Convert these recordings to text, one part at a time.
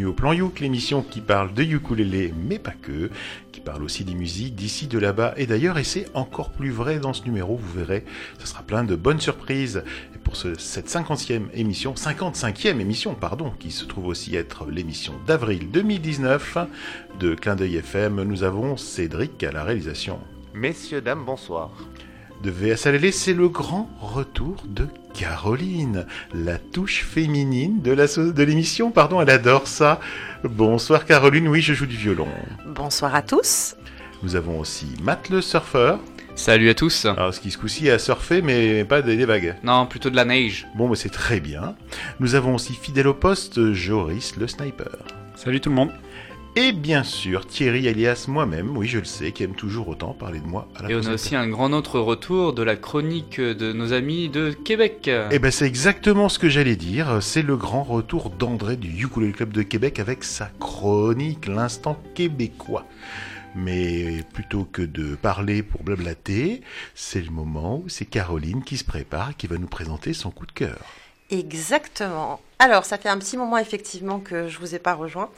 bienvenue au Plan Youk, l'émission qui parle de ukulélé, mais pas que, qui parle aussi des musiques d'ici, de là-bas et d'ailleurs, et c'est encore plus vrai dans ce numéro, vous verrez, ce sera plein de bonnes surprises. Et pour ce, cette 50e émission, 55e émission, pardon, qui se trouve aussi être l'émission d'avril 2019 de Clin d'œil FM, nous avons Cédric à la réalisation. Messieurs, dames, bonsoir de VSLL, c'est le grand retour de Caroline, la touche féminine de l'émission. Pardon, elle adore ça. Bonsoir Caroline, oui, je joue du violon. Bonsoir à tous. Nous avons aussi Matt le surfeur. Salut à tous. Alors, ce qui ce coup-ci a surfé, mais pas des, vagues. Non, plutôt de la neige. Bon, bah, c'est très bien. Nous avons aussi fidèle au poste Joris le sniper. Salut tout le monde. Et bien sûr, Thierry alias moi-même, oui je le sais, qui aime toujours autant parler de moi à la Et on a aussi un grand autre retour de la chronique de nos amis de Québec. Eh ben c'est exactement ce que j'allais dire, c'est le grand retour d'André du Ukulele Club de Québec avec sa chronique, l'instant québécois. Mais plutôt que de parler pour blablater, c'est le moment où c'est Caroline qui se prépare, qui va nous présenter son coup de cœur. Exactement. Alors, ça fait un petit moment effectivement que je vous ai pas rejoint,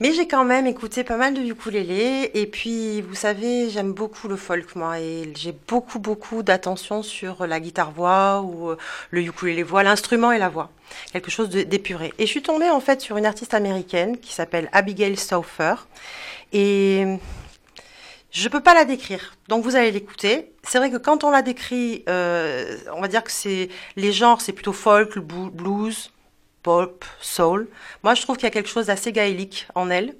mais j'ai quand même écouté pas mal de ukulélé. Et puis, vous savez, j'aime beaucoup le folk moi, et j'ai beaucoup beaucoup d'attention sur la guitare voix ou euh, le ukulélé voix, l'instrument et la voix, quelque chose d'épuré. Et je suis tombée en fait sur une artiste américaine qui s'appelle Abigail Stauffer, et je peux pas la décrire, donc vous allez l'écouter. C'est vrai que quand on la décrit, euh, on va dire que c'est les genres, c'est plutôt folk, blues, pop, soul. Moi, je trouve qu'il y a quelque chose d'assez gaélique en elle.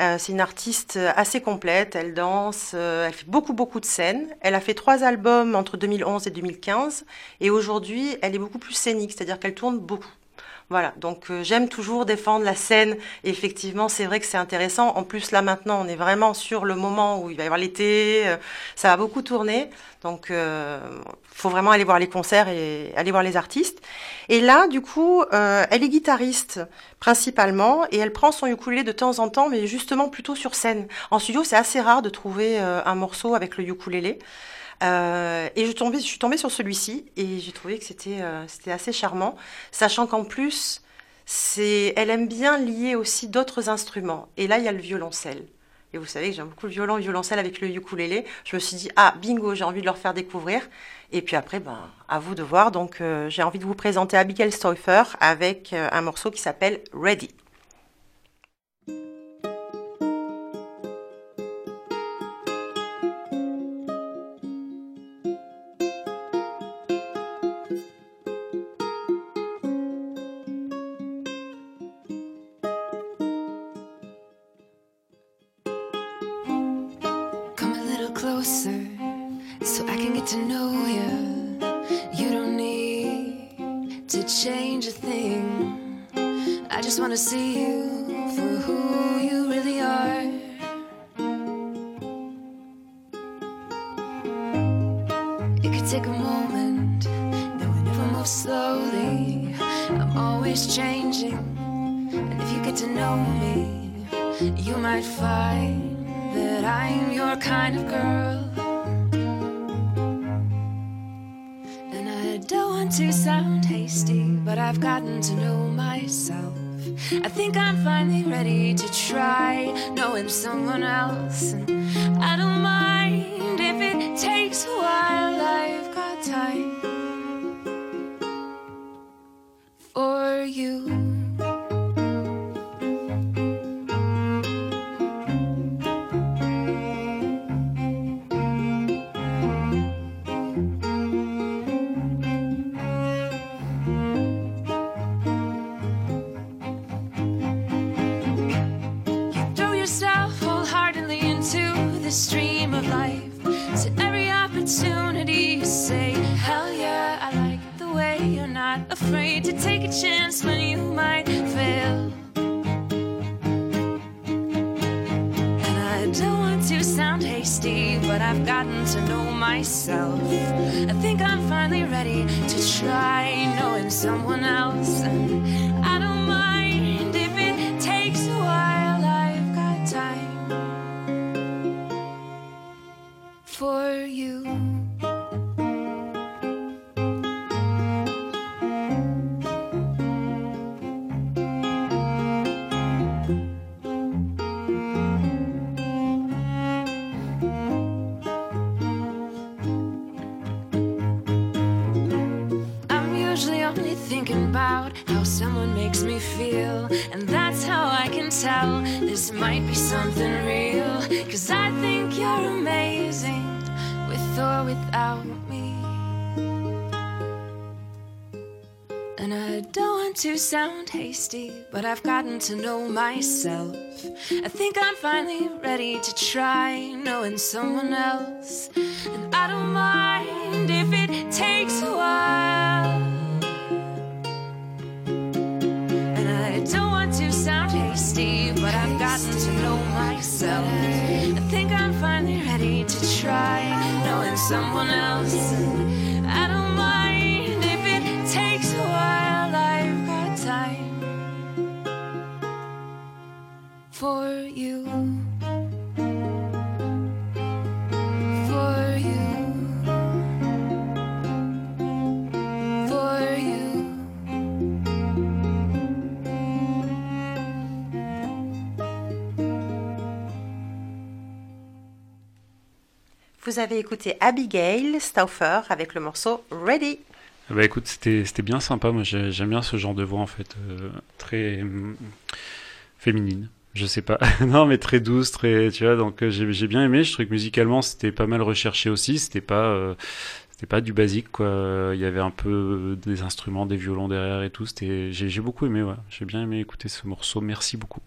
Euh, c'est une artiste assez complète, elle danse, euh, elle fait beaucoup beaucoup de scènes. Elle a fait trois albums entre 2011 et 2015 et aujourd'hui elle est beaucoup plus scénique, c'est-à-dire qu'elle tourne beaucoup. Voilà, donc euh, j'aime toujours défendre la scène. effectivement, c'est vrai que c'est intéressant. En plus, là maintenant, on est vraiment sur le moment où il va y avoir l'été. Euh, ça va beaucoup tourner. Donc, il euh, faut vraiment aller voir les concerts et aller voir les artistes. Et là, du coup, elle est guitariste principalement et elle prend son ukulélé de temps en temps, mais justement plutôt sur scène. En studio, c'est assez rare de trouver un morceau avec le ukulélé. Euh, et je, suis tombée sur celui-ci et j'ai trouvé que c'était euh, assez charmant, sachant qu'en plus, elle aime bien lier aussi d'autres instruments. Et là, il y a le violoncelle. Et vous savez que j'aime beaucoup le violon, le violoncelle avec le ukulélé. Je me suis dit, ah, bingo, j'ai envie de leur faire découvrir. Et puis après, ben, à vous de voir. Donc, euh, j'ai envie de vous présenter Abigail Stauffer avec un morceau qui s'appelle Ready. Be something real. Cause I think you're amazing with or without me. And I don't want to sound hasty, but I've gotten to know myself. I think I'm finally ready to try knowing someone else. And I don't mind if it takes a while. Someone else. Vous avez écouté Abigail Stauffer avec le morceau Ready. Bah écoute, c'était bien sympa. Moi, j'ai- j'aime bien ce genre de voix en fait, euh, très hum, féminine. Je sais pas. non, mais très douce, très, tu vois. Donc euh, j'ai j'ai bien aimé. Je trouvais que musicalement, c'était pas mal recherché aussi. C'était pas euh, c'était pas du basique quoi. Il y avait un peu des instruments, des violons derrière et tout. C'était j'ai j'ai beaucoup aimé. Ouais. J'ai bien aimé écouter ce morceau. Merci beaucoup.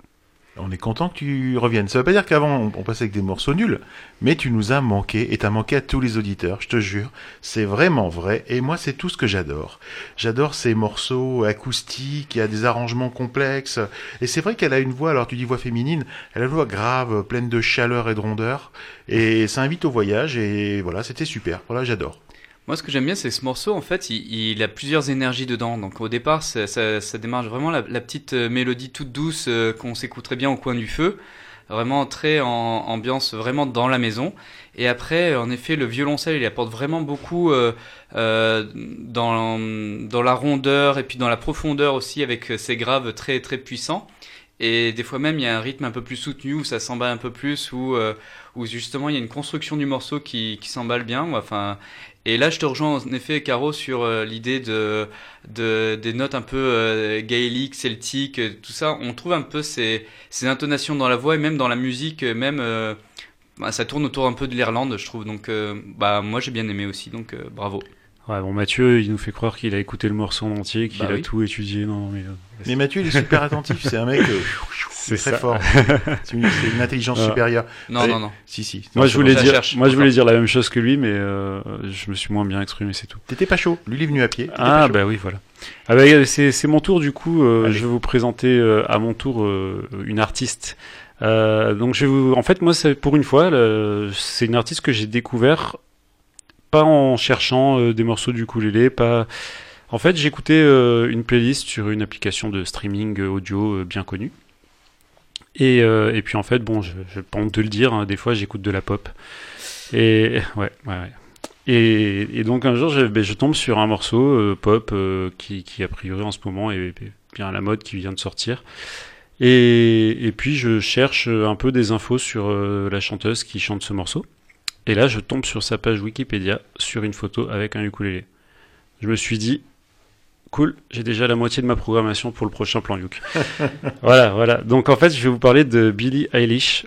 On est content que tu reviennes. Ça veut pas dire qu'avant on, passait avec des morceaux nuls, mais tu nous as manqué et t'as manqué à tous les auditeurs, je te jure. C'est vraiment vrai et moi c'est tout ce que j'adore. J'adore ces morceaux acoustiques, il y a des arrangements complexes et c'est vrai qu'elle a une voix, alors tu dis voix féminine, elle a une voix grave, pleine de chaleur et de rondeur et ça invite au voyage et voilà, c'était super. Voilà, j'adore. Moi, ce que j'aime bien, c'est que ce morceau, en fait, il, a plusieurs énergies dedans. Donc, au départ, ça, démarre vraiment la, petite euh, mélodie toute douce euh, qu'on s'écouterait bien au coin du feu. Vraiment très en ambiance, vraiment dans la maison. Et après, en effet, le violoncelle, il apporte vraiment beaucoup euh, euh, dans la rondeur et puis dans la profondeur aussi, avec ses graves très, très puissants. Et des fois même, il y a un rythme un peu plus soutenu, où ça s'emballe un peu plus, où, euh, où justement, il y a une construction du morceau qui, qui s'emballe bien. Enfin, et là, je te rejoins en effet, Caro, sur euh, l'idée de, de des notes un peu euh, gaéliques, celtiques, tout ça. On trouve un peu ces, ces intonations dans la voix et même dans la musique, euh, même bah, ça tourne autour un peu de l'Irlande, je trouve. Donc, bah moi, j'ai bien aimé aussi. Donc, bravo. Ouais, bon, Mathieu, il nous fait croire qu'il a écouté le morceau en entier, qu'il Bah a oui. tout étudié. Non, mais. euh, Mais Mathieu, il est super attentif, c'est un mec euh, C'est très ça. fort. C'est une, c'est une intelligence supérieure. Non, Allez. non, non. Si, si. Moi, je c'est voulais dire, cherche, moi, je voulais dire la même chose que lui, mais euh, je me suis moins bien exprimé, c'est tout. T'étais pas chaud. Lui, il est venu à pied. T'étais Ah bah oui voilà. Ah bah, c'est c'est mon tour du coup. euh, je vais vous présenter euh, à mon tour euh, une artiste. Euh, donc je vais vous. En fait moi c'est pour une fois c'est une artiste que j'ai découvert pas en cherchant euh, des morceaux du ukulélé, pas. En fait écouté euh, une playlist sur une application de streaming euh, audio bien connue. Et, et puis en fait bon je, je pas honte de le dire hein, des fois j'écoute de la pop. Et ouais. Et, et donc un jour, je, ben, je tombe sur un morceau pop qui, qui, a priori en ce moment est, bien à la mode, qui vient de sortir. Et, et puis je cherche un peu des infos sur la chanteuse qui chante ce morceau. Et là, je tombe sur sa page Wikipédia sur une photo avec un ukulélé. Je me suis dit, cool, j'ai déjà la moitié de ma programmation pour le prochain plan Youk. voilà, voilà. Donc en fait, je vais vous parler de Billie Eilish.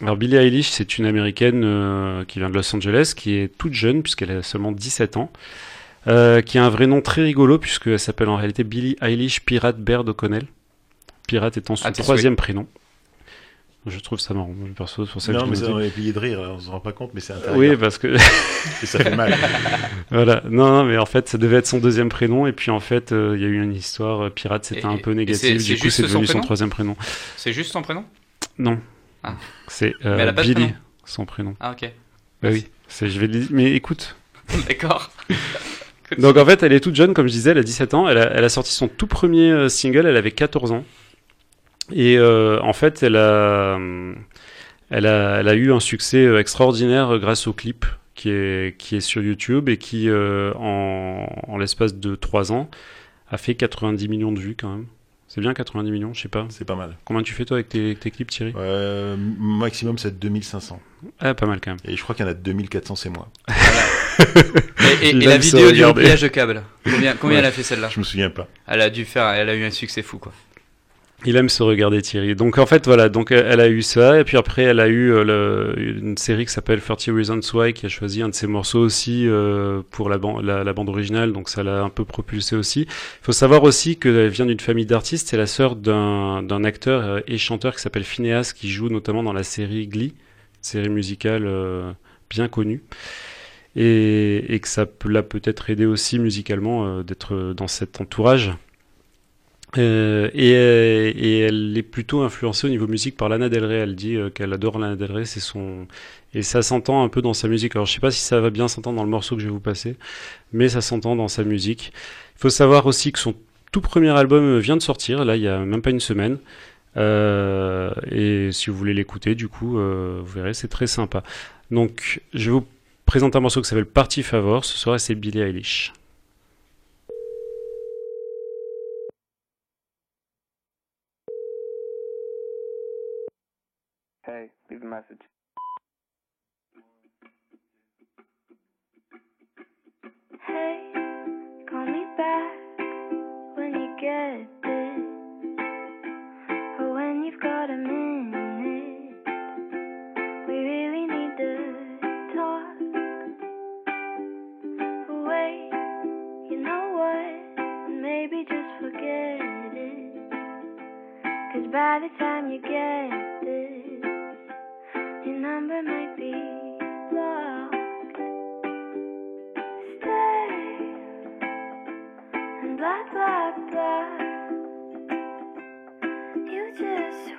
Alors Billie Eilish, c'est une américaine euh, qui vient de Los Angeles, qui est toute jeune puisqu'elle a seulement 17 ans, euh, qui a un vrai nom très rigolo puisqu'elle s'appelle en réalité Billie Eilish Pirate Baird O'Connell. Pirate étant son Ah, troisième prénom. Je trouve ça marrant, perso, pour ça que Non, je mais ça, on est plié de rire, on se rend pas compte, mais c'est intéressant. Oui, parce que Et ça fait mal. voilà, non, non, mais en fait, ça devait être son deuxième prénom et puis en fait, euh, il y a eu une histoire euh, pirate, c'était un peu négatif, du coup, c'est devenu son troisième prénom. C'est juste son prénom? Non, Ah. c'est euh, Billy, prénom. son prénom. Ah, ok. Bah oui, je vais le dire, mais écoute. D'accord. Donc en fait, elle est toute jeune, comme je disais, elle a 17 ans. Elle a, elle a sorti son tout premier euh, single, elle avait 14 ans. Et euh, en fait, elle a, hum, elle, a, elle a eu un succès euh, extraordinaire euh, grâce au clip qui est, qui est sur YouTube et qui, euh, en, en l'espace de 3 ans, a fait 90 millions de vues quand même. C'est bien 90 millions, je sais pas. C'est pas mal. Combien tu fais toi avec tes, tes clips, Thierry? Euh, maximum, c'est 2500. Ah, pas mal quand même. Et je crois qu'il y en a 2400, c'est moi. Et, et- la vidéo du remplissage de câble Combien, combien Ouais. elle a fait celle-là? Je me souviens pas. Elle a dû faire, elle a eu un succès fou quoi. Il aime se regarder Thierry. Donc en fait voilà, donc elle a eu ça et puis après elle a eu euh, une série qui s'appelle 30 Reasons Why qui a choisi un de ses morceaux aussi euh, pour la, ban- la, la bande originale, donc ça l'a un peu propulsé aussi. Il faut savoir aussi qu'elle vient d'une famille d'artistes. C'est la sœur d'un acteur euh, et chanteur qui s'appelle Phineas qui joue notamment dans la série Glee, série musicale bien connue. Et, et que ça l'a peut-être aidé aussi musicalement d'être dans cet entourage. Euh, et, euh, et elle est plutôt influencée au niveau musique par Lana Del Rey. Elle dit euh, qu'elle adore Lana Del Rey, et ça s'entend un peu dans sa musique. Alors je sais pas si ça va bien s'entendre dans le morceau que je vais vous passer, mais ça s'entend dans sa musique. Il faut savoir aussi que son tout premier album vient de sortir, là il y a même pas une semaine. Et si vous voulez l'écouter, du coup, vous verrez, c'est très sympa. Donc je vais vous présenter un morceau qui s'appelle Party Favor. Ce soir, c'est Billie Eilish. Message. Hey, call me back when you get this, or when you've got a minute. We really need to talk. Wait, you know what? Maybe just forget it. Cause by the time you get number might be blocked. Stay and blah blah blah. You just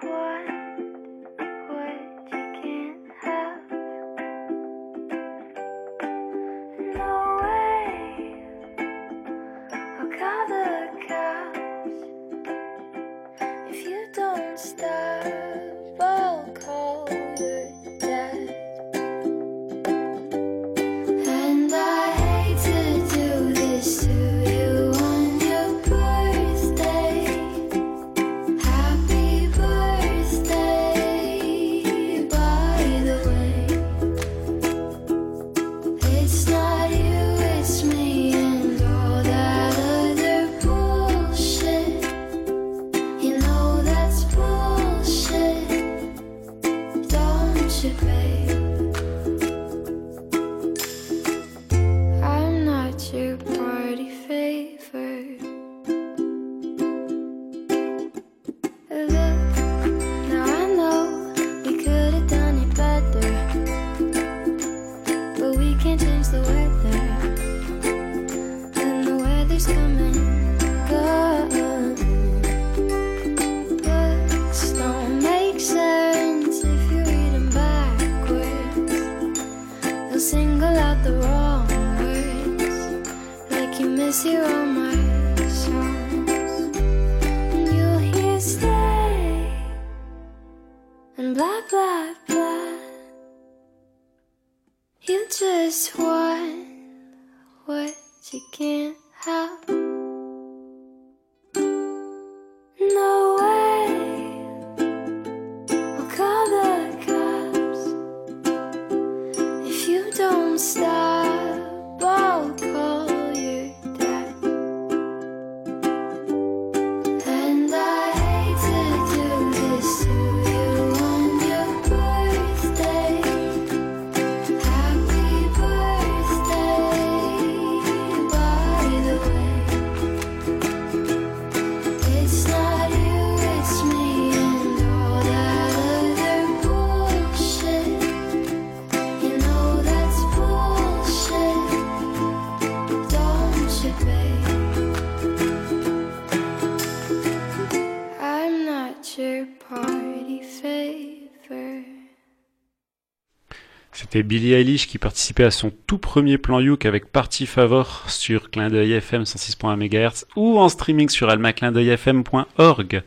C'était Billie Eilish qui participait à son tout premier plan Youk avec Party Favor sur Clin d'œil FM 106.1 MHz ou en streaming sur almaclindeuilfm.org.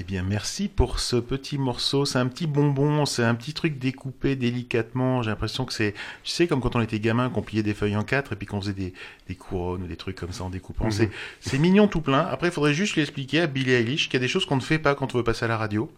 Eh bien, merci pour ce petit morceau. C'est un petit bonbon, c'est un petit truc découpé délicatement. J'ai l'impression que c'est, tu sais, comme quand on était gamin, qu'on pliait des feuilles en quatre et puis qu'on faisait des, des couronnes ou des trucs comme ça en découpant. Mhm. C'est, c'est mignon tout plein. Après, il faudrait juste l'expliquer à Billie Eilish qu'il y a des choses qu'on ne fait pas quand on veut passer à la radio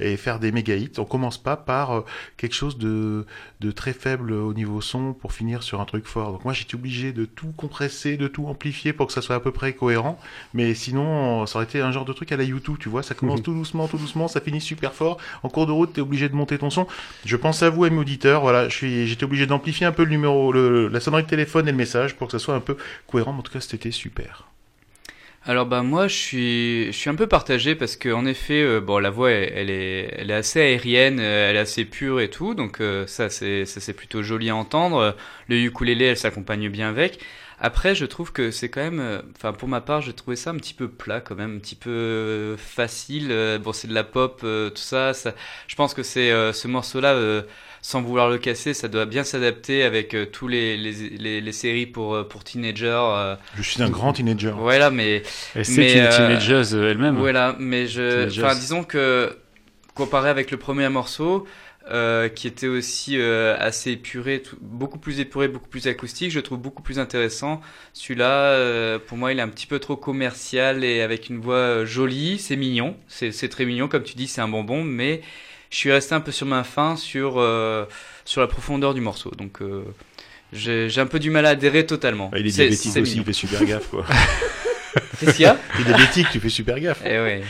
et faire des méga hits. On commence pas par euh, quelque chose de, de très faible au niveau son pour finir sur un truc fort. Donc moi, j'étais obligé de tout compresser, de tout amplifier pour que ça soit à peu près cohérent. Mais sinon, ça aurait été un genre de truc à la YouTube, tu vois. Ça commence tout doucement, tout doucement, ça finit super fort. En cours de route, t'es obligé de monter ton son. Je pense à vous, amis auditeurs. Voilà, j'étais obligé d'amplifier un peu le numéro, le, la sonnerie de téléphone et le message pour que ça soit un peu cohérent. Mais en tout cas, c'était super. Alors bah moi je suis je suis un peu partagé parce que en effet euh, bon la voix elle, est elle est assez aérienne euh, elle est assez pure et tout. Donc euh, ça c'est ça c'est plutôt joli à entendre. Le ukulélé elle s'accompagne bien avec. Après je trouve que c'est quand même enfin pour ma part j'ai trouvé ça un petit peu plat quand même un petit peu facile. Bon c'est de la pop tout ça ça je pense que c'est ce morceau là sans vouloir le casser, ça doit bien s'adapter avec euh, tous les, les, les, les séries pour, euh, pour teenagers. euh, Je suis un grand teenager. voilà, mais Et c'est Mais, une euh, euh, elle-même. voilà, mais je, enfin, disons que comparé avec le premier morceau, euh, qui était aussi euh, assez épuré, tout- beaucoup plus épuré, beaucoup plus acoustique, je trouve beaucoup plus intéressant. Celui-là, euh, pour moi, il est un petit peu trop commercial et avec une voix euh, jolie, c'est mignon, c'est c'est très mignon, comme tu dis, c'est un bonbon, mais je suis resté un peu sur ma faim sur euh, sur la profondeur du morceau, donc. euh, j'ai un peu du mal à adhérer totalement. Bah, il est diabétique aussi, il fait super gaffe, quoi. Qu'est-ce qu'il y a T'es diabétique, tu fais super gaffe. Eh ouais.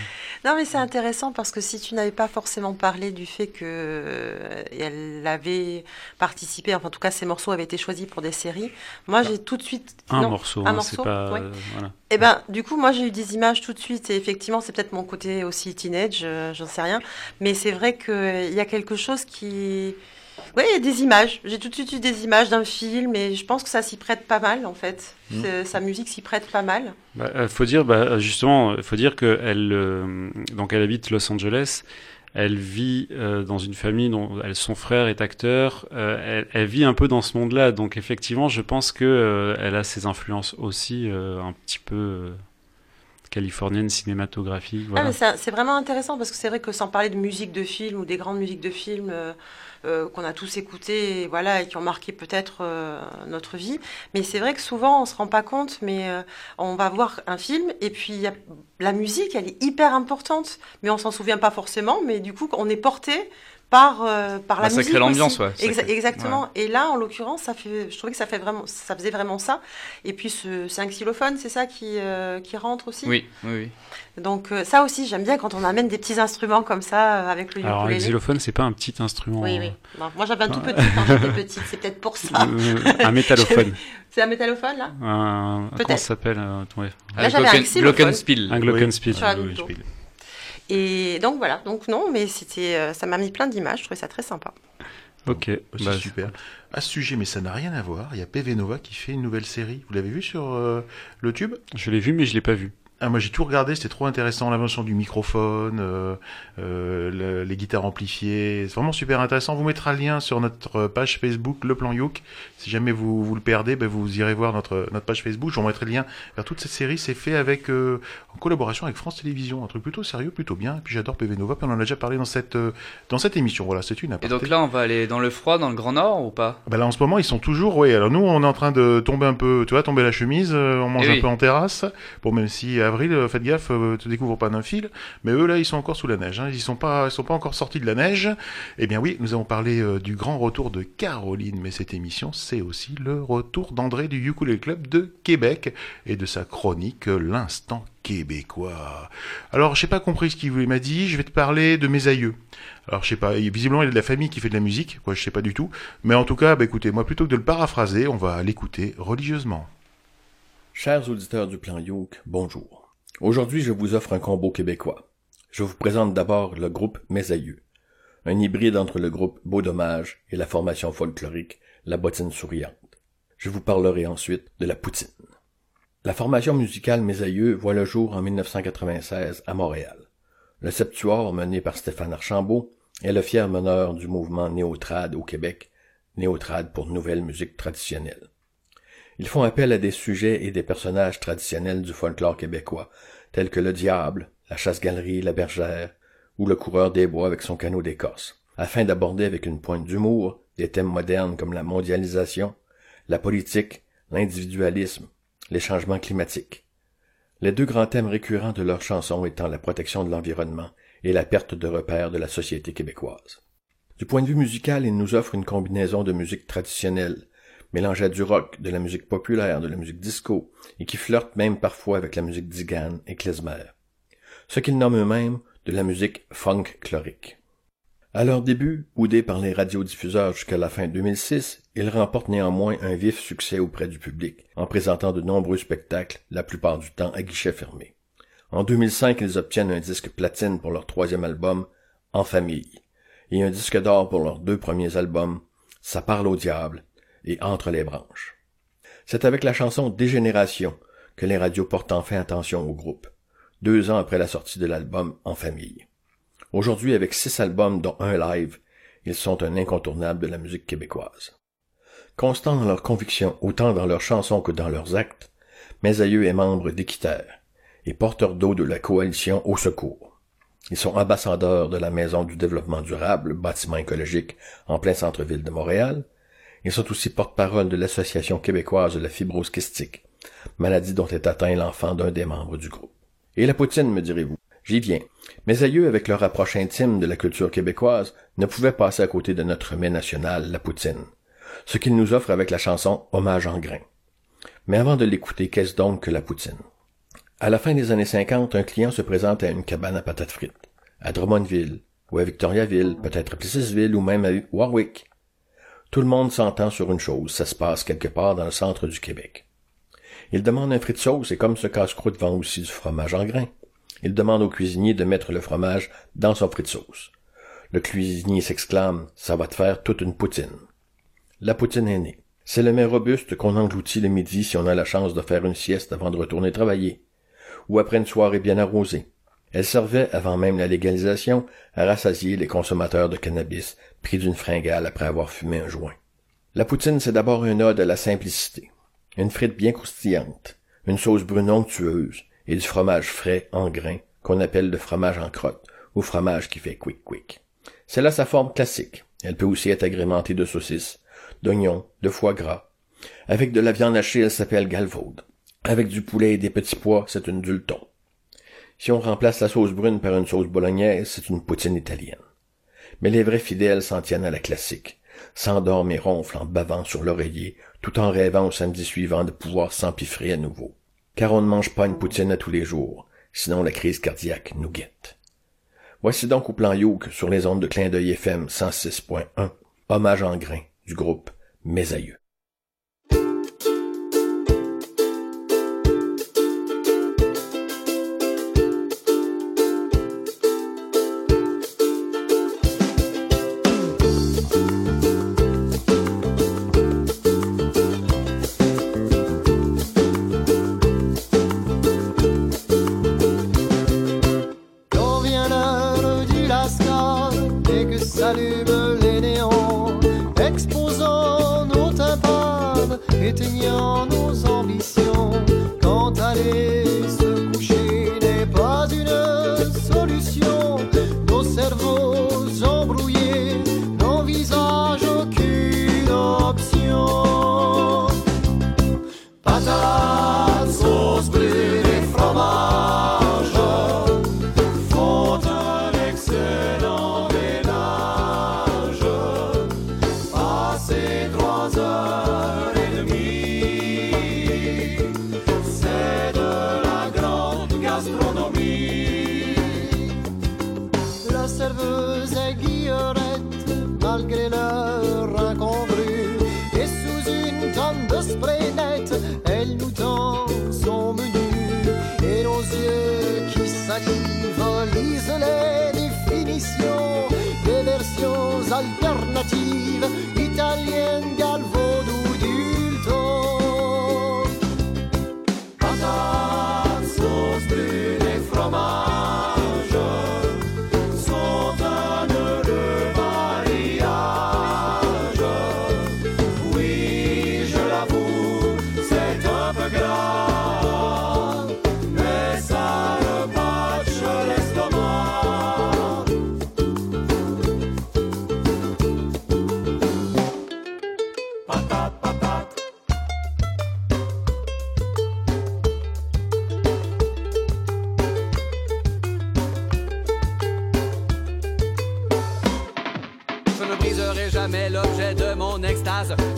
Non, mais c'est intéressant parce que si tu n'avais pas forcément parlé du fait que euh, elle avait participé, enfin en tout cas ces morceaux avaient été choisis pour des séries, moi j'ai tout de suite Un non, morceau, un hein, morceau, pas. ouais. euh, voilà. Et ben du coup moi j'ai eu des images tout de suite et effectivement c'est peut-être mon côté aussi teenage, euh, j'en sais rien, mais c'est vrai qu'il y a quelque chose qui oui, il y a des images. J'ai tout de suite eu des images d'un film et je pense que ça s'y prête pas mal en fait. C'est- Sa musique s'y prête pas mal. Bah, euh, faut dire, bah, justement, il faut dire qu'elle euh, donc elle habite Los Angeles. Elle vit euh, dans une famille dont elle, son frère est acteur. euh, elle, elle vit un peu dans ce monde-là, donc effectivement, je pense que euh, elle a ses influences aussi euh, un petit peu euh, californiennes, cinématographiques. Ah, c'est vraiment intéressant parce que c'est vrai que sans parler de musique de film ou des grandes musiques de film euh, euh, qu'on a tous écoutées et, voilà, et qui ont marqué peut-être euh, notre vie, mais c'est vrai que souvent on se rend pas compte, mais euh, on va voir un film et puis la musique elle est hyper importante, mais on s'en souvient pas forcément, mais du coup on est porté par, euh, par Bah, la ça musique. crée l'ambiance, ouais, ça Exa- exactement. Et là, en l'occurrence, ça fait, je trouvais que ça, fait vraiment, ça faisait vraiment ça. Et puis, ce- c'est un xylophone, c'est ça qui, euh, qui rentre aussi? Oui, oui, oui. donc euh, ça aussi, j'aime bien quand on amène des petits instruments comme ça euh, avec le Alors, un ukulélé. xylophone, c'est pas un petit instrument. Oui, oui. Non, moi j'avais un tout petit quand j'étais petite, c'est peut-être pour ça. Euh, un métallophone. C'est un métallophone là? Un, comment ça s'appelle euh, ouais. Là, j'avais un xylophone. Glockenspiel. Un glockenspiel. Oui. Et donc voilà, donc non, mais c'était, euh, ça m'a mis plein d'images, je trouvais ça très sympa. Ok. C'est bah, super. À ce sujet, mais ça n'a rien à voir, il y a PV Nova qui fait une nouvelle série. Vous l'avez vu sur euh, le tube? Je l'ai vu, mais je l'ai pas vu. Ah, moi j'ai tout regardé, c'était trop intéressant, l'invention du microphone, euh, euh, le- les guitares amplifiées, c'est vraiment super intéressant. On vous mettra le lien sur notre page Facebook, Le Plan Youk. Si jamais vous, vous le perdez, ben, vous irez voir notre, notre page Facebook. Je vous mettrai le lien vers toute cette série. C'est fait avec, euh, en collaboration avec France Télévisions, un truc plutôt sérieux, plutôt bien. Et puis j'adore PV Nova, puis on en a déjà parlé dans cette, euh, dans cette émission. Voilà, c'est une Et aparté. donc là, on va aller dans le froid, dans le Grand Nord ou pas? Bah là en ce moment ils sont toujours oui alors nous on est en train de tomber un peu tu vois tomber la chemise euh, on mange Eh un oui. peu en terrasse bon même si avril euh, faites gaffe euh, te découvre pas d'un fil mais eux là ils sont encore sous la neige hein. ils sont pas ils sont pas encore sortis de la neige eh bien oui nous avons parlé euh, du grand retour de Caroline mais cette émission c'est aussi le retour d'André du Ukulele Club de Québec et de sa chronique l'instant québécois alors j'ai pas compris ce qu'il m'a dit je vais te parler de mes aïeux alors je sais pas, visiblement il a de la famille qui fait de la musique, quoi, je sais pas du tout. Mais en tout cas, bah, écoutez, moi plutôt que de le paraphraser, on va l'écouter religieusement. Chers auditeurs du plan Youk, bonjour. Aujourd'hui, je vous offre un combo québécois. Je vous présente d'abord le groupe Mes Aïeux, un hybride entre le groupe Beau Dommage et la formation folklorique La Bottine Souriante. Je vous parlerai ensuite de la poutine. La formation musicale Mes Aïeux voit le jour en 1996 à Montréal. Le septuor, mené par Stéphane Archambault, est le fier meneur du mouvement néotrad au Québec, néotrad pour nouvelle musique traditionnelle. Ils font appel à des sujets et des personnages traditionnels du folklore québécois, tels que le diable, la chasse-galerie, la bergère, ou le coureur des bois avec son canot d'écorce, afin d'aborder avec une pointe d'humour des thèmes modernes comme la mondialisation, la politique, l'individualisme, les changements climatiques. Les deux grands thèmes récurrents de leurs chansons étant la protection de l'environnement et la perte de repères de la société québécoise. Du point de vue musical, ils nous offrent une combinaison de musique traditionnelle, mélangée à du rock, de la musique populaire, de la musique disco, et qui flirte même parfois avec la musique d'Igan et klezmer. Ce qu'ils nomment eux-mêmes de la musique funk chlorique. À leur début, boudés par les radiodiffuseurs jusqu'à la fin 2006, ils remportent néanmoins un vif succès auprès du public, en présentant de nombreux spectacles, la plupart du temps à guichet fermé. En 2005, ils obtiennent un disque platine pour leur troisième album, En famille, et un disque d'or pour leurs deux premiers albums, Ça parle au diable et Entre les branches. C'est avec la chanson Dégénération que les radios portent enfin attention au groupe, deux ans après la sortie de l'album En famille. Aujourd'hui, avec six albums dont un live, ils sont un incontournable de la musique québécoise. Constants dans leurs convictions, autant dans leurs chansons que dans leurs actes, Mes aïeux est membre d'Équiterre et porteur d'eau de la coalition Au Secours. Ils sont ambassadeurs de la Maison du développement durable, bâtiment écologique en plein centre-ville de Montréal. Ils sont aussi porte-parole de l'Association québécoise de la fibrose kystique, maladie dont est atteint l'enfant d'un des membres du groupe. Et la poutine, me direz-vous? J'y viens. Mes aïeux, avec leur approche intime de la culture québécoise, ne pouvaient passer à côté de notre mets national, la poutine. Ce qu'ils nous offrent avec la chanson Hommage en grain. Mais avant de l'écouter, qu'est-ce donc que la poutine? À la fin des années 50, un client se présente à une cabane à patates frites, à Drummondville, ou à Victoriaville, peut-être à Plessisville, ou même à Warwick. Tout le monde s'entend sur une chose, ça se passe quelque part dans le centre du Québec. Il demande un frit de sauce et comme ce casse-croûte vend aussi du fromage en grain, il demande au cuisinier de mettre le fromage dans son frit de sauce. Le cuisinier s'exclame, ça va te faire toute une poutine. La poutine est née. C'est le mets robuste qu'on engloutit le midi si on a la chance de faire une sieste avant de retourner travailler, ou après une soirée bien arrosée. Elle servait, avant même la légalisation, à rassasier les consommateurs de cannabis pris d'une fringale après avoir fumé un joint. La poutine, c'est d'abord un ode à la simplicité. Une frite bien croustillante, une sauce brune onctueuse, et du fromage frais en grains qu'on appelle le fromage en crotte ou fromage qui fait quick quick. C'est là sa forme classique. Elle peut aussi être agrémentée de saucisses, d'oignons, de foie gras. Avec de la viande hachée, elle s'appelle galvaude. Avec du poulet et des petits pois, c'est une dulton. Si on remplace la sauce brune par une sauce bolognaise, c'est une poutine italienne. Mais les vrais fidèles s'en tiennent à la classique, s'endorment et ronflent en bavant sur l'oreiller, tout en rêvant au samedi suivant de pouvoir s'empiffrer à nouveau car on ne mange pas une poutine à tous les jours, sinon la crise cardiaque nous guette. Voici donc au plan Youk sur les ondes de clin d'œil FM 106.1, hommage en grain du groupe Mes.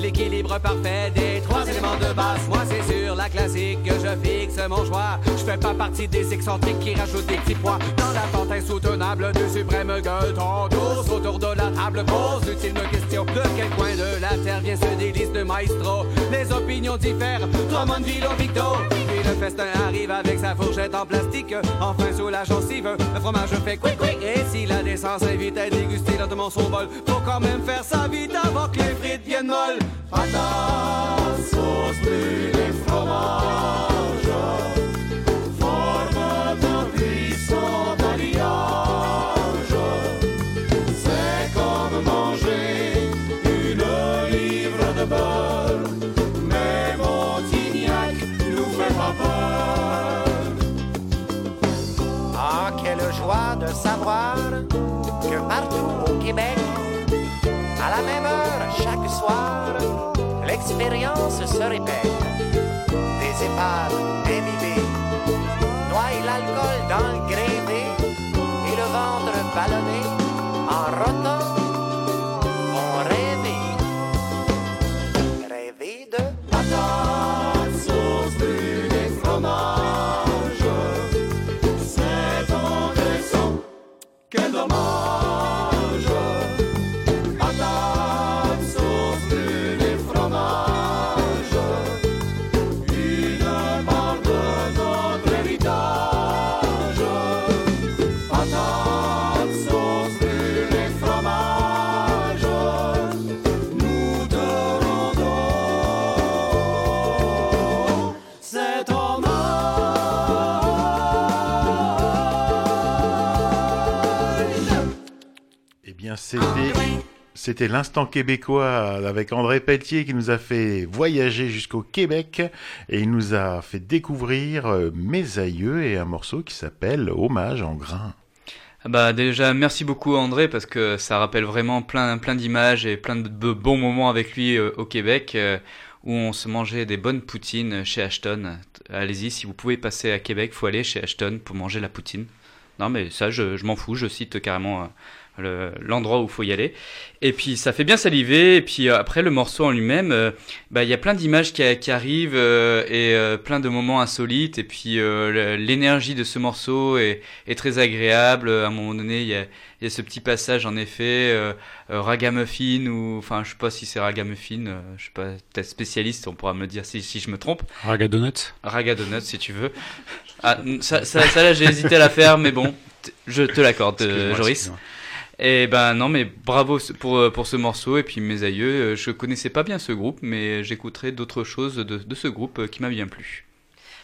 L'équilibre parfait des Je fais pas partie des excentriques qui rajoutent des petits poids dans la pente insoutenable du suprême gueule. Tous autour de la table pose utile me question de quel coin de la terre vient ce délice de maestro? Les opinions diffèrent. Drummond, Vilo, Victo. Puis le festin arrive avec sa fourchette en plastique. Enfin, sous la gencive, le fromage fait quick quick. Et si la décence invite à déguster lentement son bol, faut quand même faire ça vite avant que les frites viennent molles. Patates, sauce brûlée, fromage, l'expérience se répète. Des épaves C'était l'instant québécois avec André Pelletier qui nous a fait voyager jusqu'au Québec et il nous a fait découvrir euh, Mes aïeux et un morceau qui s'appelle Hommage en grain. Ah Bah déjà merci beaucoup André parce que ça rappelle vraiment plein plein d'images et plein de bons moments avec lui euh, au Québec euh, où on se mangeait des bonnes poutines chez Ashton. Allez-y si vous pouvez passer à Québec, faut aller chez Ashton pour manger la poutine. Non mais ça je, je m'en fous, je cite carrément le- l'endroit où faut y aller. Et puis ça fait bien saliver. Et puis euh, après le morceau en lui-même, euh, bah il y a plein d'images qui, qui arrivent euh, et euh, plein de moments insolites. Et puis euh, l'énergie de ce morceau est, est très agréable. À un moment donné, il y a, il y a ce petit passage en effet ragamuffin ou enfin je sais pas si c'est ragamuffin. euh, je sais pas, peut-être spécialiste, on pourra me dire si, si je me trompe. Raga Donuts. Raga Donuts si tu veux. Ah, ça, ça, ça là j'ai hésité à la faire, mais bon, je te l'accorde, Joris. Et ben non, mais bravo pour, euh, pour ce morceau. Et puis mes aïeux, euh, je connaissais pas bien ce groupe, mais j'écouterai d'autres choses de, de ce groupe euh, qui m'a bien plu.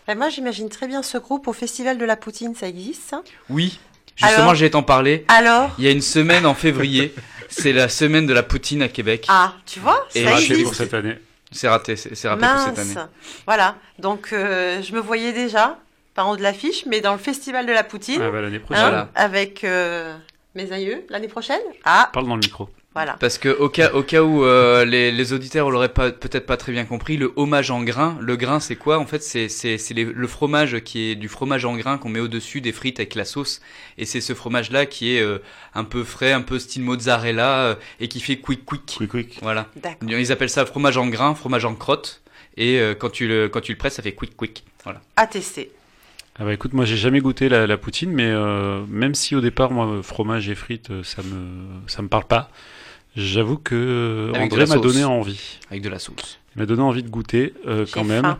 Ben, moi, j'imagine très bien ce groupe au Festival de la Poutine, ça existe ça Oui, justement, j'ai t'en parler. Alors? Il y a une semaine en février, c'est la semaine de la poutine à Québec. Ah, tu vois? Ça raté pour cette année. C'est raté, c'est c'est raté pour cette année. Mince Voilà, donc euh, je me voyais déjà, pas en haut de l'affiche, mais dans le Festival de la Poutine, Ah bah, l'année hein, prochaine. Voilà. avec euh, mes aïeux, l'année prochaine Ah, Parle dans le micro. voilà. Parce que au cas, au cas où euh, les, les auditeurs l'auraient pas peut-être pas très bien compris, le hommage en grain, le grain c'est quoi? En fait, c'est c'est c'est les- le fromage qui est du fromage en grain qu'on met au dessus des frites avec la sauce, et c'est ce fromage là qui est euh, un peu frais, un peu style mozzarella euh, et qui fait quick quick. Quick, quick. Voilà. D'accord. Ils appellent ça fromage en grain, fromage en crotte, et euh, quand tu le quand tu le presses, ça fait quick quick. Voilà. À tester. Ah bah écoute, moi j'ai jamais goûté la, la poutine, mais euh, même si au départ, moi, fromage et frites, euh, ça me, ça me parle pas, j'avoue que euh, Avec André m'a donné envie. Avec de la sauce. Il m'a donné envie de goûter euh, quand même. faim.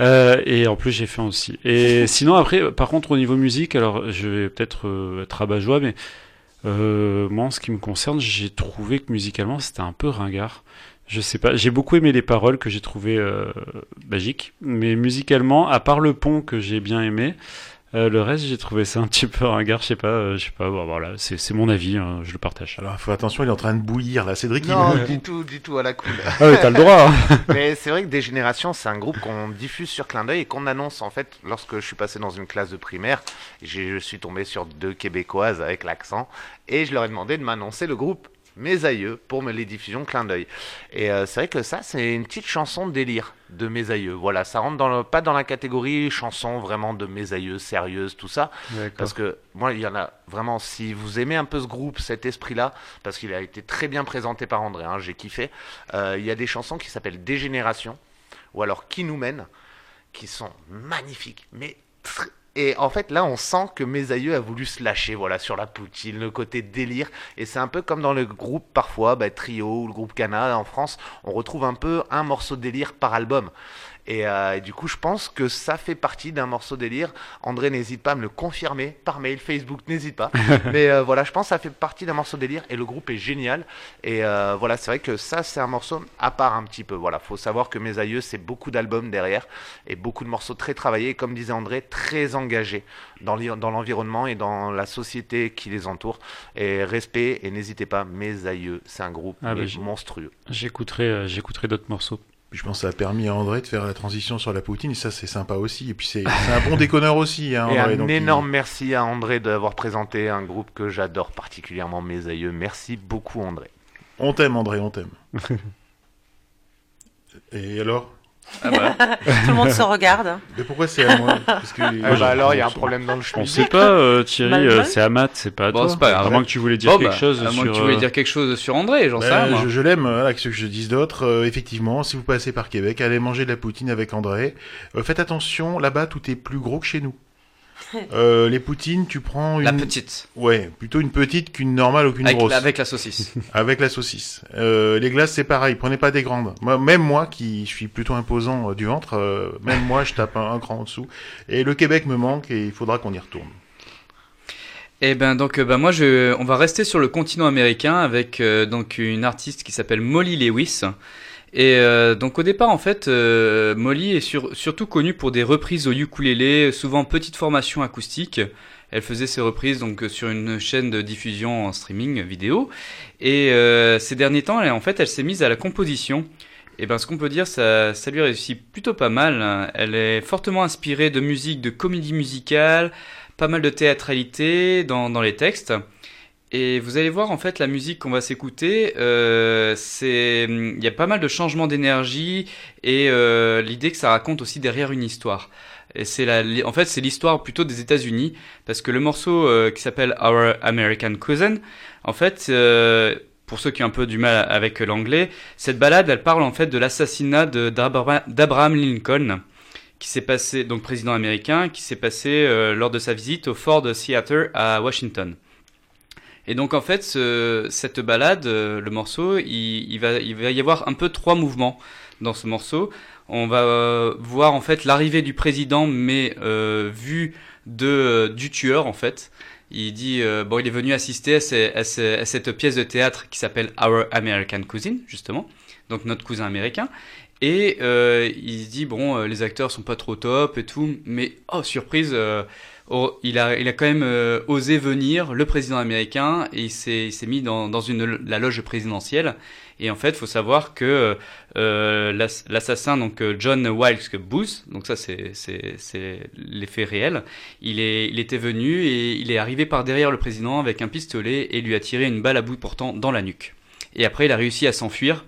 Euh, et en plus j'ai faim aussi. Et sinon après, par contre au niveau musique, alors je vais peut-être euh, être rabat-joie, mais euh, moi en ce qui me concerne, j'ai trouvé que musicalement c'était un peu ringard. Je sais pas, j'ai beaucoup aimé les paroles que j'ai trouvées euh, magiques, mais musicalement, à part le pont que j'ai bien aimé, euh, le reste j'ai trouvé ça un petit peu ringard. Je sais pas, euh, je sais pas. bon, voilà, c'est c'est mon avis, hein, je le partage. Alors, faut attention, il est en train de bouillir là. Cédric, il- Non, du tout, du tout à la cool. Ah ouais, t'as le droit. hein. Mais c'est vrai que Des Générations, c'est un groupe qu'on diffuse sur Clin d'œil et qu'on annonce en fait lorsque je suis passé dans une classe de primaire. Je suis tombé sur deux Québécoises avec l'accent et je leur ai demandé de m'annoncer le groupe Mes aïeux pour me les diffusions clin d'œil. Et euh, c'est vrai que ça, c'est une petite chanson délire de mes aïeux. Voilà, ça rentre dans le, pas dans la catégorie chanson vraiment de mes aïeux, sérieuse, tout ça. Parce que moi, il y en a vraiment, si vous aimez un peu ce groupe, cet esprit-là, parce qu'il a été très bien présenté par André, hein, j'ai kiffé, euh, il y a des chansons qui s'appellent Dégénération, ou alors Qui nous mène, qui sont magnifiques, mais et en fait, là, on sent que mes aïeux a voulu se lâcher, voilà, sur la poutine, le côté délire. Et c'est un peu comme dans le groupe, parfois, bah, Trio ou le groupe Cana en France, on retrouve un peu un morceau de délire par album. Et, euh, et du coup, je pense que ça fait partie d'un morceau délire. André, n'hésite pas à me le confirmer par mail, Facebook, n'hésite pas. Mais euh, voilà, je pense que ça fait partie d'un morceau délire et le groupe est génial. Et euh, voilà, c'est vrai que ça, c'est un morceau à part un petit peu. Voilà, faut savoir que mes aïeux, c'est beaucoup d'albums derrière et beaucoup de morceaux très travaillés. Et comme disait André, très engagés dans l'environnement et dans la société qui les entoure. Et respect et n'hésitez pas, mes aïeux, c'est un groupe Ah bah, monstrueux. J'écouterai, j'écouterai d'autres morceaux. Je pense que ça a permis à André de faire la transition sur la poutine, et ça c'est sympa aussi. Et puis c'est un bon déconneur aussi, hein, Et André. un donc il- énorme merci à André d'avoir présenté un groupe que j'adore particulièrement, mes aïeux. Merci beaucoup, André. On t'aime, André, on t'aime. et alors? Ah bah. Tout le monde se regarde. Mais pourquoi c'est à moi? Parce que Ah bah alors, il y a un problème dans le On schmilblick. sait pas, euh, Thierry, euh, c'est Amat, c'est pas à Bon, toi. c'est pas grave. À moins que tu voulais dire quelque bah, chose à moins sur. que tu voulais euh, dire quelque chose sur André, j'en sais rien, moi. je, je l'aime, voilà, que ce que je dise d'autre. Euh, effectivement, si vous passez par Québec, allez manger de la poutine avec André. Euh, faites attention, là-bas, tout est plus gros que chez nous. Euh, les poutines, tu prends une... La petite. Ouais, plutôt une petite qu'une normale ou qu'une Avec, grosse. avec la saucisse. Avec la saucisse. Euh, les glaces, c'est pareil. Prenez pas des grandes. Moi, même moi, qui suis plutôt imposant euh, du ventre, euh, même moi, je tape un, un cran en dessous. Et le Québec me manque et il faudra qu'on y retourne. Eh ben donc bah moi je on va rester sur le continent américain avec euh, donc une artiste qui s'appelle Molly Lewis. Et euh, donc au départ en fait euh, Molly est sur- surtout connue pour des reprises au ukulélé, souvent petite formation acoustique. Elle faisait ses reprises donc sur une chaîne de diffusion en streaming vidéo. Et euh, ces derniers temps, elle, en fait, elle s'est mise à la composition. Et ben, ce qu'on peut dire, ça, ça lui réussit plutôt pas mal. Elle est fortement inspirée de musique, de comédie musicale, pas mal de théâtralité dans, dans les textes. Et vous allez voir, en fait, la musique qu'on va s'écouter, euh, c'est, il y a pas mal de changements d'énergie et euh, l'idée que ça raconte aussi derrière une histoire. Et c'est la, en fait, c'est l'histoire plutôt des États-Unis, parce que le morceau euh, qui s'appelle Our American Cousin, en fait, euh, pour ceux qui ont un peu du mal avec l'anglais, cette balade, elle parle en fait de l'assassinat d'Abraham Lincoln, qui s'est passé, donc président américain, qui s'est passé euh, lors de sa visite au Ford Theater à Washington. Et donc en fait, ce- cette balade, euh, le morceau, il, va, y avoir un peu trois mouvements dans ce morceau. On va euh, voir en fait l'arrivée du président, mais euh, vu de du tueur en fait. Il dit bon, il est venu assister à, cette pièce de théâtre qui s'appelle Our American Cousin justement, donc notre cousin américain. Et il dit bon, les acteurs sont pas trop top et tout, mais oh surprise, oh, il a il a quand même euh, osé venir le président américain et il s'est mis dans dans une la loge présidentielle. Et en fait, faut savoir que euh, l'ass- l'assassin donc euh, John Wilkes Booth, donc ça c'est faits réels. Il est il était venu et il est arrivé par derrière le président avec un pistolet et lui a tiré une balle à bout portant dans la nuque. Et après, il a réussi à s'enfuir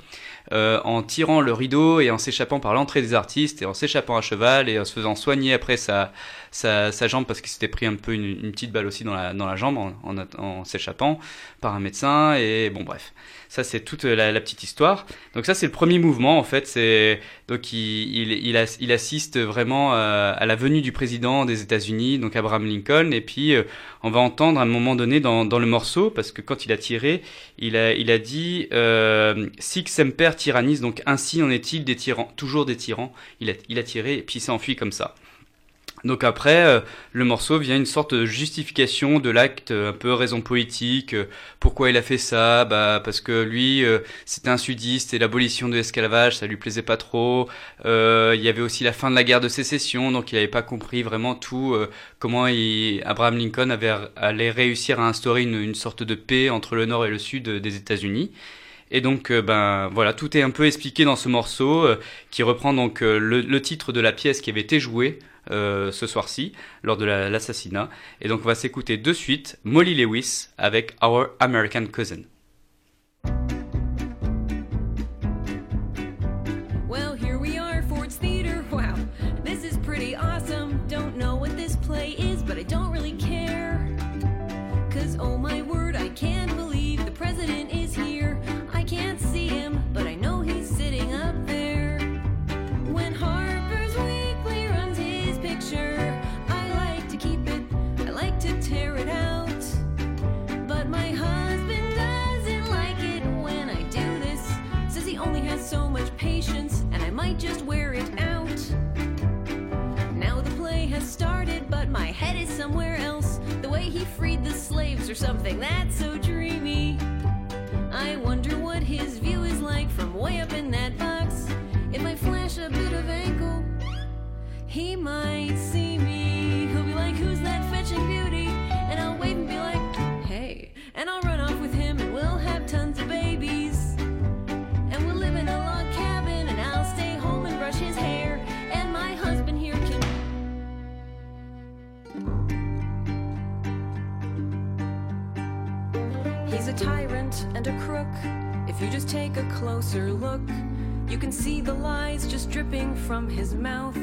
euh, en tirant le rideau et en s'échappant par l'entrée des artistes et en s'échappant à cheval et en se faisant soigner après sa, sa, sa jambe parce qu'il s'était pris un peu une, une petite balle aussi dans la, dans la jambe en, en, s'échappant par un médecin et bon bref. Ça c'est toute la, la petite histoire. Donc ça c'est le premier mouvement en fait. C'est donc il, il, il, as- il assiste vraiment euh, à la venue du président des États-Unis, donc Abraham Lincoln. Et puis euh, on va entendre à un moment donné dans, dans le morceau parce que quand il a tiré, il a, il a dit euh, Sic semper tyrannis, donc ainsi en est-il des tyrans, toujours des tyrans. Il a, il a tiré et puis il s'est enfui comme ça. Donc après, euh, le morceau vient une sorte de justification de l'acte, euh, un peu raison politique. euh, pourquoi il a fait ça Bah parce que lui, euh, c'était un sudiste et l'abolition de l'esclavage, ça lui plaisait pas trop. Il y avait aussi la fin de la guerre de sécession, donc il n'avait pas compris vraiment tout comment il- Abraham Lincoln avait allait réussir à instaurer une, une sorte de paix entre le nord et le sud des États-Unis. Et donc, ben voilà, tout est un peu expliqué dans ce morceau qui reprend donc le, le titre de la pièce qui avait été jouée euh, ce soir-ci lors de la- l'assassinat. Et donc, on va s'écouter de suite Molly Lewis avec Our American Cousin. Way he freed the slaves or something that's so dreamy. I wonder what his view just take a closer look, you can see the lies just dripping from his mouth.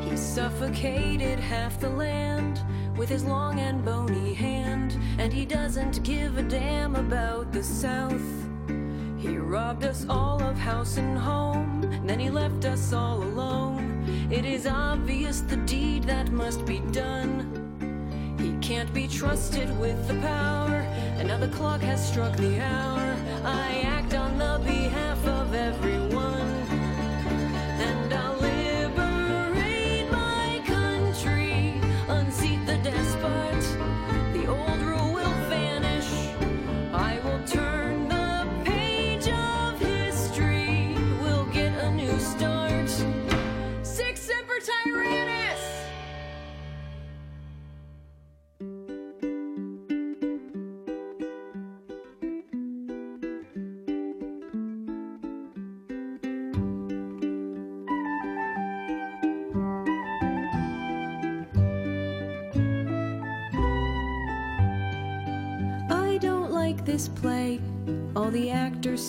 He suffocated half the land with his long and bony hand, and he doesn't give a damn about the South. He robbed us all of house and home, then he left us all alone. It is obvious the deed that must be done. He can't be trusted with the power, and now the clock has struck the hour.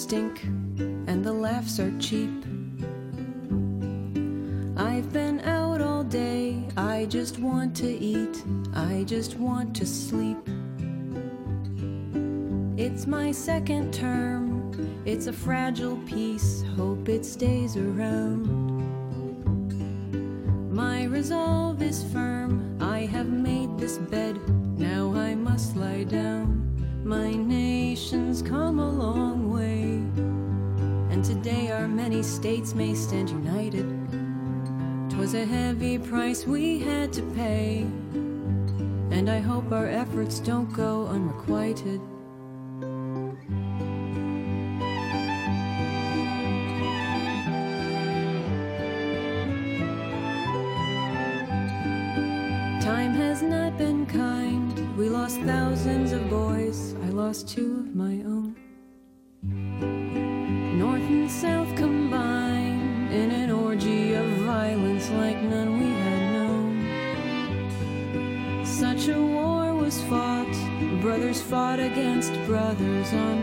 Stink, and the laughs are cheap. I've been out all day. I just want to eat. I just want to sleep. It's my second term. It's a fragile piece. Hope it stays around. My resolve is firm. I have made this bed. Now I must lie down. My nation's come a long way. And today our many states may stand united. 'Twas a heavy price we had to pay. And I hope our efforts don't go unrequited. Time has not been kind. We lost thousands of boys. I lost two of my own. North and South combined in an orgy of violence like none we had known. Such a war was fought. Brothers fought against brothers on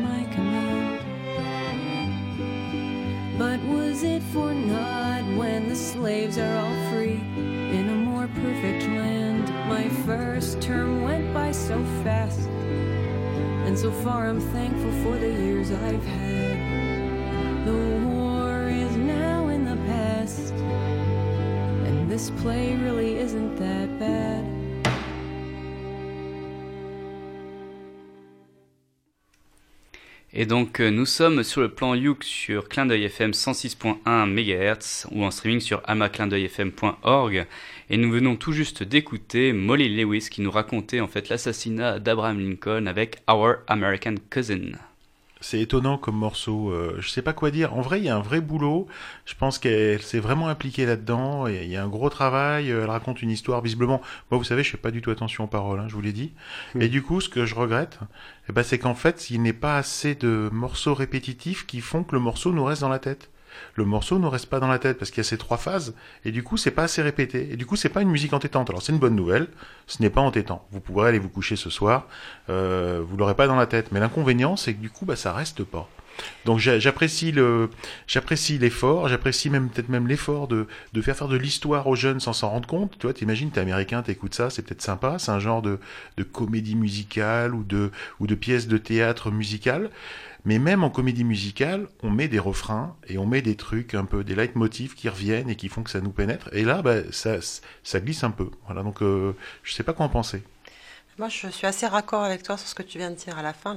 so far I'm thankful for the years I've had. The war is now in the past, and this play really Et donc euh, nous sommes sur le plan Youk sur Clin d'œil FM 106.1 MHz ou en streaming sur amaclindeuilfm.org et nous venons tout juste d'écouter Molly Lewis qui nous racontait en fait l'assassinat d'Abraham Lincoln avec Our American Cousin. C'est étonnant comme morceau. euh, je sais pas quoi dire. En vrai, il y a un vrai boulot. Je pense qu'elle s'est vraiment impliquée là-dedans. Il y a un gros travail. euh, Elle raconte une histoire. Visiblement, moi, vous savez, je fais pas du tout attention aux paroles. hein, je vous l'ai dit. Et du coup, ce que je regrette, eh ben, c'est qu'en fait, il n'est pas assez de morceaux répétitifs qui font que le morceau nous reste dans la tête. Le morceau ne reste pas dans la tête parce qu'il y a ces trois phases et du coup c'est pas assez répété et du coup c'est pas une musique entêtante. Alors c'est une bonne nouvelle, ce n'est pas entêtant. Vous pourrez aller vous coucher ce soir, euh, vous l'aurez pas dans la tête. Mais l'inconvénient c'est que du coup bah ça reste pas. Donc j'a- j'apprécie le, j'apprécie l'effort, j'apprécie même peut-être même l'effort de, de faire faire de l'histoire aux jeunes sans s'en rendre compte. Tu vois, t'imagines, t'es américain, t'écoutes ça, c'est peut-être sympa. C'est un genre de, de comédie musicale ou de, ou de pièce de théâtre musicale. Mais même en comédie musicale, on met des refrains et on met des trucs un peu, des leitmotifs qui reviennent et qui font que ça nous pénètre. Et là, bah, ça, ça glisse un peu. Voilà, donc euh, je sais pas quoi en penser. Moi, je suis assez raccord avec toi sur ce que tu viens de dire à la fin.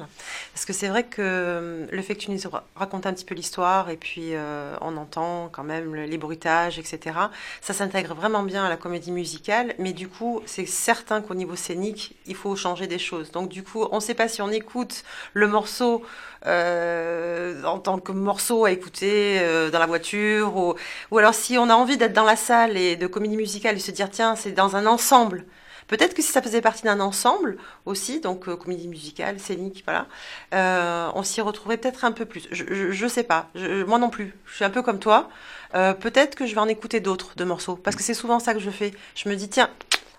Parce que c'est vrai que euh, le fait que tu nous ra- racontes un petit peu l'histoire et puis euh, on entend quand même le- les bruitages, etc., ça s'intègre vraiment bien à la comédie musicale. Mais du coup, c'est certain qu'au niveau scénique, il faut changer des choses. Donc, du coup, on ne sait pas si on écoute le morceau euh, en tant que morceau à écouter euh, dans la voiture ou, ou alors si on a envie d'être dans la salle et de comédie musicale et se dire tiens c'est dans un ensemble peut-être que si ça faisait partie d'un ensemble aussi donc euh, comédie musicale scénique voilà euh, on s'y retrouvait peut-être un peu plus. Je, je, je sais pas. Moi non plus. Je suis un peu comme toi. Euh, peut-être que je vais en écouter d'autres de morceaux parce que c'est souvent ça que je fais. Je me dis tiens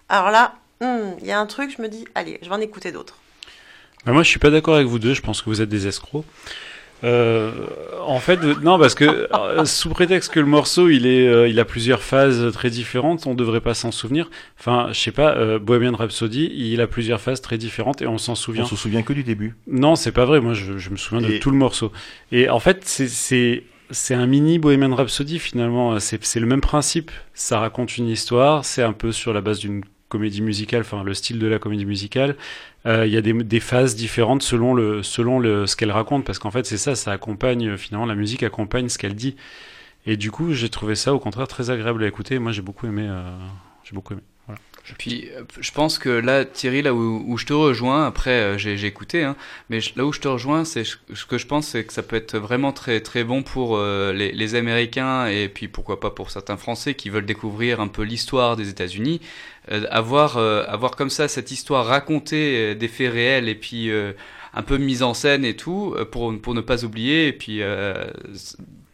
alors là hmm, il y a un truc je me dis allez je vais en écouter d'autres. Moi, je suis pas d'accord avec vous deux. Je pense que vous êtes des escrocs. Euh, en fait, euh, non, parce que euh, sous prétexte que le morceau il est, euh, il a plusieurs phases très différentes, on devrait pas s'en souvenir. Enfin, je sais pas, euh, Bohemian Rhapsody, il a plusieurs phases très différentes et on s'en souvient. On se souvient que du début. Non, c'est pas vrai. Moi, je, je me souviens de tout le morceau. Et en fait, c'est c'est un mini Bohemian Rhapsody finalement. C'est le même principe. Ça raconte une histoire. C'est un peu sur la base d'une comédie musicale, enfin le style de la comédie musicale. Euh, Il y a des, phases différentes selon le selon le ce qu'elle raconte, parce qu'en fait c'est ça, ça accompagne euh, finalement la musique accompagne ce qu'elle dit. Et du coup, j'ai trouvé ça au contraire très agréable à écouter. Moi, j'ai beaucoup aimé. euh, j'ai beaucoup aimé. Puis euh, je pense que là, Thierry, là où, où je te rejoins, après euh, j'ai écouté, hein, mais là où je te rejoins, c'est ce que je pense, c'est que ça peut être vraiment très très bon pour euh, les, les Américains et puis pourquoi pas pour certains Français qui veulent découvrir un peu l'histoire des États-Unis, euh, avoir euh, avoir comme ça cette histoire racontée euh, des faits réels et puis un peu mise en scène et tout pour pour ne pas oublier et puis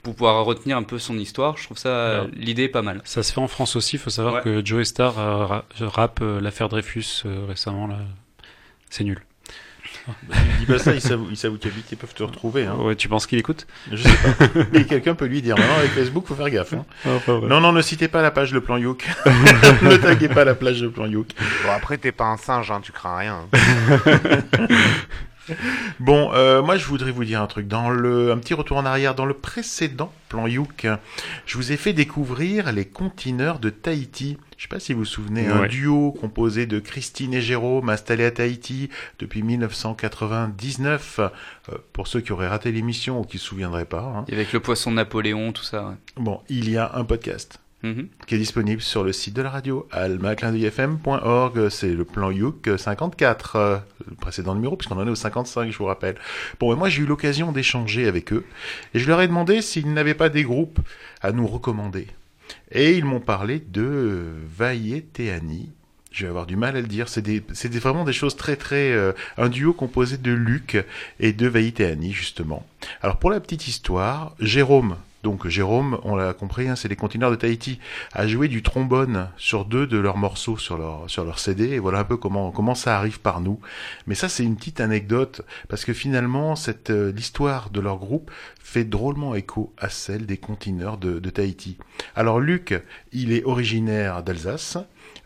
pour pouvoir retenir un peu son histoire. Je trouve ça l'idée pas mal. Ça se fait en France aussi. Il faut savoir Ouais. que Joey Star euh, ra- rappe euh, l'affaire Dreyfus euh, récemment. Là. C'est nul. Dis pas ça, ils savent, ils savent où tu habites, ils peuvent te retrouver. Hein. Ouais, tu penses qu'il écoute? Je sais pas. Mais quelqu'un peut lui dire, non, avec Facebook, faut faire gaffe. hein. Non, non, ne citez pas la page Le Plan Youk. ne taguez pas la plage Le Plan Youk. Bon, après, t'es pas un singe, hein, tu crains rien. Bon, euh, moi je voudrais vous dire un truc. Dans le, un petit retour en arrière, dans le précédent plan Youk, je vous ai fait découvrir les contineurs de Tahiti. Je sais pas si vous vous souvenez, un duo composé de Christine et Jérôme installé à Tahiti depuis 1999. Euh, pour ceux qui auraient raté l'émission ou qui se souviendraient pas. hein. Et avec le poisson de Napoléon, tout ça. ouais. Bon, il y a un podcast Mhm. qui est disponible sur le site de la radio almaclindeuilfm.org. C'est le plan Youk 54, euh, le précédent numéro, puisqu'on en est au 55, je vous rappelle. Bon, et moi j'ai eu l'occasion d'échanger avec eux, et je leur ai demandé s'ils n'avaient pas des groupes à nous recommander. Et ils m'ont parlé de Teani. Je vais avoir du mal à le dire. C'est des, vraiment des choses très très. euh, un duo composé de Luc et de Vaillé Teani, justement. Alors pour la petite histoire, Jérôme, donc Jérôme, on l'a compris, hein, c'est les continueurs de Tahiti, a joué du trombone sur deux de leurs morceaux sur leur, sur leur CD, et voilà un peu comment, comment ça arrive par nous. Mais ça, c'est une petite anecdote, parce que finalement, cette, euh, l'histoire de leur groupe fait drôlement écho à celle des continueurs de, de Tahiti. Alors Luc, il est originaire d'Alsace.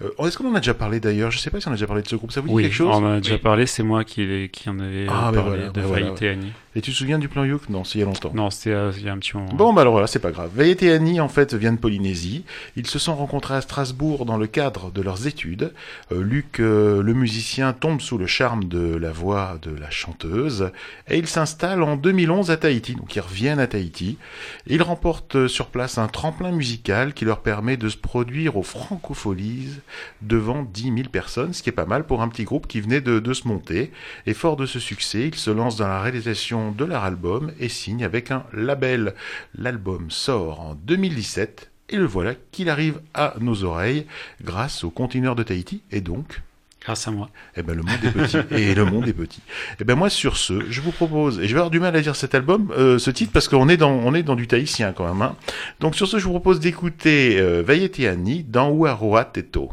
Euh, Est-ce qu'on en a déjà parlé d'ailleurs? Je sais pas si on a déjà parlé de ce groupe. Ça vous dit Oui, quelque chose? on en a déjà Oui. parlé. C'est moi qui, qui en avais euh, Ah, ben parlé voilà, de voilà, Annie. Et tu te souviens du plan Youk? Non, c'est il y a longtemps. Non, c'était euh, il y a un petit moment. Bon, bah alors voilà, c'est pas grave. Veillet et Annie, en fait, viennent de Polynésie. Ils se sont rencontrés à Strasbourg dans le cadre de leurs études. Euh, Luc, euh, le musicien, tombe sous le charme de la voix de la chanteuse. Et ils s'installent en 2011 à Tahiti. Donc ils reviennent à Tahiti. Ils remportent sur place un tremplin musical qui leur permet de se produire aux Francopholies devant 10 000 personnes, ce qui est pas mal pour un petit groupe qui venait de, de se monter. Et fort de ce succès, ils se lancent dans la réalisation de leur album et signent avec un label. L'album sort en 2017 et le voilà qu'il arrive à nos oreilles grâce au conteneur de Tahiti et donc Grâce à moi. eh ben, le monde est petit. et le monde est petit. Eh ben, moi, sur ce, je vous propose, et je vais avoir du mal à dire cet album, euh, ce titre, parce qu'on est dans, on est dans du tahitien quand même, hein. Donc, sur ce, je vous propose d'écouter, euh, Vaietiani dans Uaroa Teto.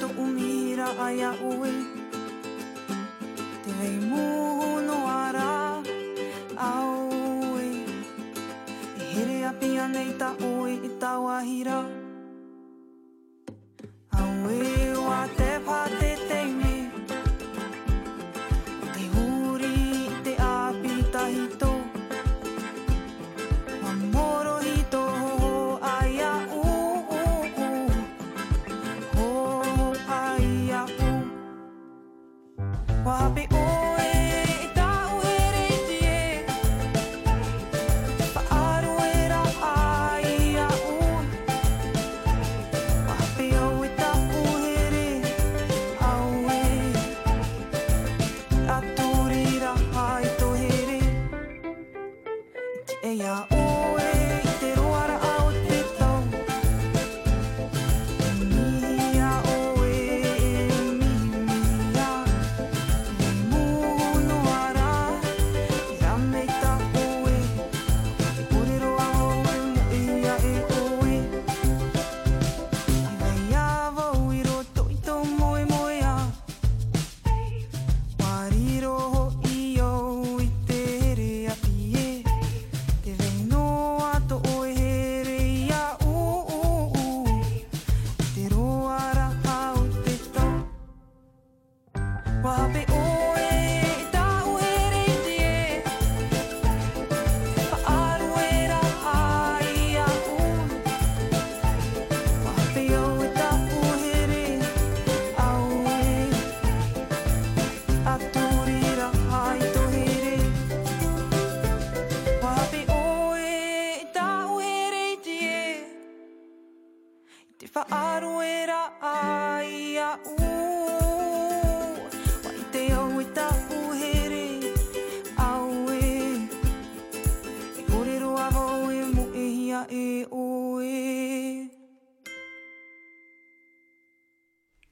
to umira aia ui Te vei mūhuno ara aui I here a pia nei ta ui i tau ahira. Aui o te pātete I'll be all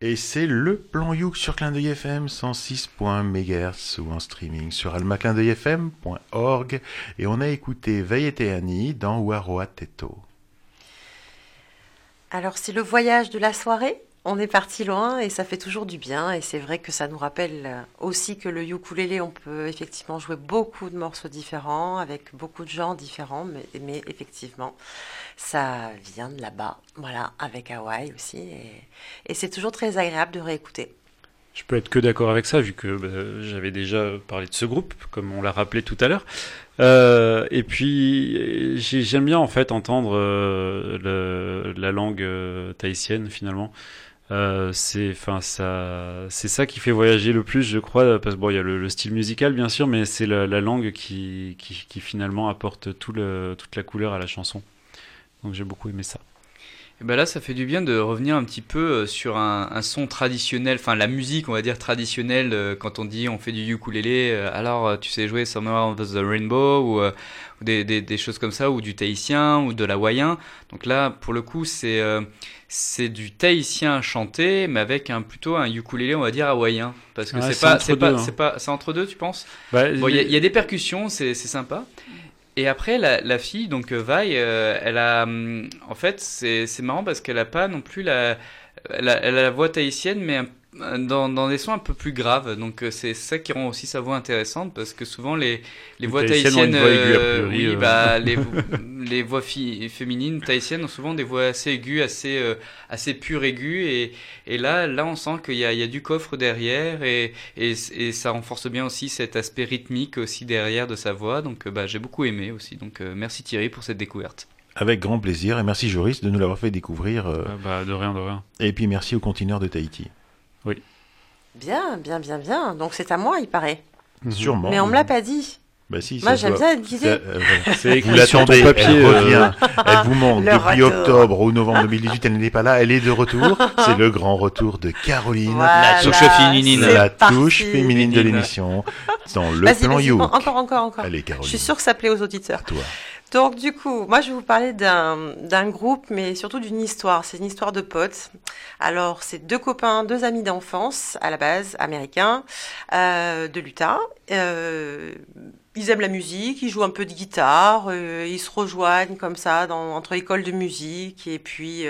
Et c'est le plan Youk sur Clin d'œil FM 106.MHz ou en streaming sur almaclindeuilfm.org. Et on a écouté Veilleteani dans Waroa Teto. Alors c'est le voyage de la soirée? On est parti loin et ça fait toujours du bien. Et c'est vrai que ça nous rappelle euh, aussi que le ukulélé, on peut effectivement jouer beaucoup de morceaux différents avec beaucoup de gens différents. Mais, mais effectivement, ça vient de là-bas. Voilà, avec Hawaï aussi. Et, c'est toujours très agréable de réécouter. Je peux être que d'accord avec ça, vu que bah, j'avais déjà parlé de ce groupe, comme on l'a rappelé tout à l'heure. Euh, et puis, j'ai- j'aime bien en fait entendre euh, la langue euh, tahitienne finalement. Euh, c'est, enfin, ça, c'est ça qui fait voyager le plus, je crois, parce que bon, il y a le, le style musical bien sûr, mais c'est la, la langue qui, qui, qui finalement apporte tout le, toute la couleur à la chanson. Donc j'ai beaucoup aimé ça. Et ben là, ça fait du bien de revenir un petit peu euh, sur un, un son traditionnel, enfin la musique, on va dire traditionnelle, euh, quand on dit on fait du ukulélé, alors tu sais jouer Summer of the Rainbow ou, des, des, choses comme ça, ou du tahitien ou de l'hawaïen. Donc là, pour le coup, c'est c'est du tahitien chanté, mais avec un plutôt un ukulélé, on va dire hawaïen, parce que Ouais, c'est pas, c'est pas, hein. c'est pas, c'est entre deux, tu penses? Bah, Bon, il y, a- il y a des percussions, c'est c'est sympa. Et après, la, la fille, donc euh, Vi, euh, elle a. hum, En fait, c'est c'est marrant parce qu'elle a pas non plus la. Elle a, elle a la voix tahitienne, mais un- dans, dans des sons un peu plus graves. Donc euh, c'est ça qui rend aussi sa voix intéressante parce que souvent les, les voix tahitiennes euh, oui, euh. bah, les, les voix fi- féminines tahitiennes ont souvent des voix assez aiguës, assez, euh, assez pures aiguës. Et, et là, là, on sent qu'il y a, il y a du coffre derrière et, et, et ça renforce bien aussi cet aspect rythmique aussi derrière de sa voix. Donc, euh, bah, j'ai beaucoup aimé aussi. Donc, euh, merci Thierry pour cette découverte. Avec grand plaisir et merci Joris de nous l'avoir fait découvrir. euh, Ah bah, de rien, de rien. Et puis merci au continent de Tahiti. Bien, bien, bien, bien. Donc c'est à moi, il paraît. Sûrement. Mais on me l'a pas dit. Bah si, Moi, j'aime bien être guidée. Ça, euh. C'est écrit Vous sur ton papier, elle euh. revient. Elle vous manque Le depuis retour. octobre ou novembre 2018, elle n'est pas là, elle est de retour. C'est le grand retour de Caroline, Voilà, touche féminine. c'est la parti. touche féminine de l'émission, dans le plan You. encore, encore, encore. Allez Je Caroline, suis sûre que ça plaît aux auditeurs. à toi. Donc du coup, moi je vais vous parler d'un groupe, mais surtout d'une histoire. C'est une histoire de potes. Alors c'est deux copains, deux amis d'enfance à la base, américains, euh, de l'Utah. Euh, ils aiment la musique, ils jouent un peu de guitare, euh, ils se rejoignent comme ça entre écoles de musique et puis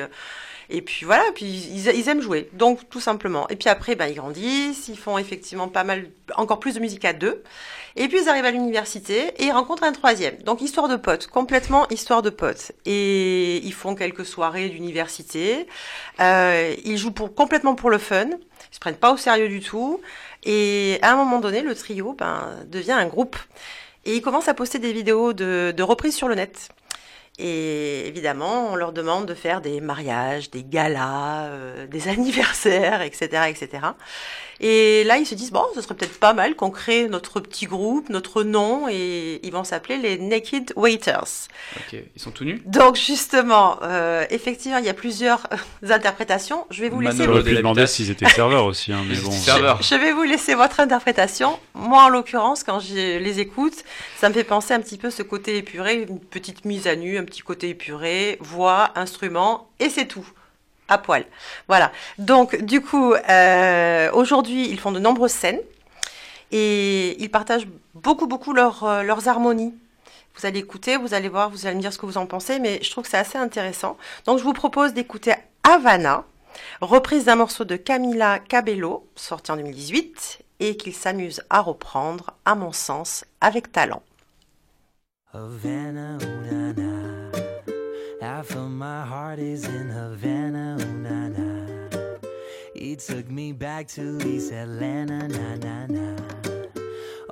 et puis voilà, puis ils, ils aiment jouer, donc tout simplement. Et puis après, ben, ils grandissent, ils font effectivement pas mal, encore plus de musique à deux. Et puis ils arrivent à l'université et ils rencontrent un troisième. Donc histoire de potes, complètement histoire de potes. Et ils font quelques soirées d'université. Euh, ils jouent pour, complètement pour le fun. Ils se prennent pas au sérieux du tout. Et à un moment donné, le trio ben, devient un groupe. Et ils commencent à poster des vidéos de, de reprises sur le net. Et évidemment, on leur demande de faire des mariages, des galas, euh, des anniversaires, etc., etc. Et là, ils se disent, bon, ce serait peut-être pas mal qu'on crée notre petit groupe, notre nom, et ils vont s'appeler les Naked Waiters. Ok, ils sont tout nus Donc, justement, euh, effectivement, il y a plusieurs euh, interprétations. Je vais vous laisser... Manolo demander s'ils étaient serveurs aussi, hein, mais bon. serveurs. Je vais vous laisser votre interprétation. Moi, en l'occurrence, quand je les écoute, ça me fait penser un petit peu ce côté épuré, une petite mise à nu, un petit côté épuré, voix, instrument, et c'est tout. À poil. Voilà. Donc, du coup, euh, aujourd'hui, ils font de nombreuses scènes et ils partagent beaucoup, beaucoup euh, leurs harmonies. Vous allez écouter, vous allez voir, vous allez me dire ce que vous en pensez, mais je trouve que c'est assez intéressant. Donc, je vous propose d'écouter Havana, reprise d'un morceau de Camila Cabello, sorti en 2018, et qu'il s'amuse à reprendre, à mon sens, avec talent. Half of my heart is in Havana, ooh, na, na. He took me back to East Atlanta, na, na, na.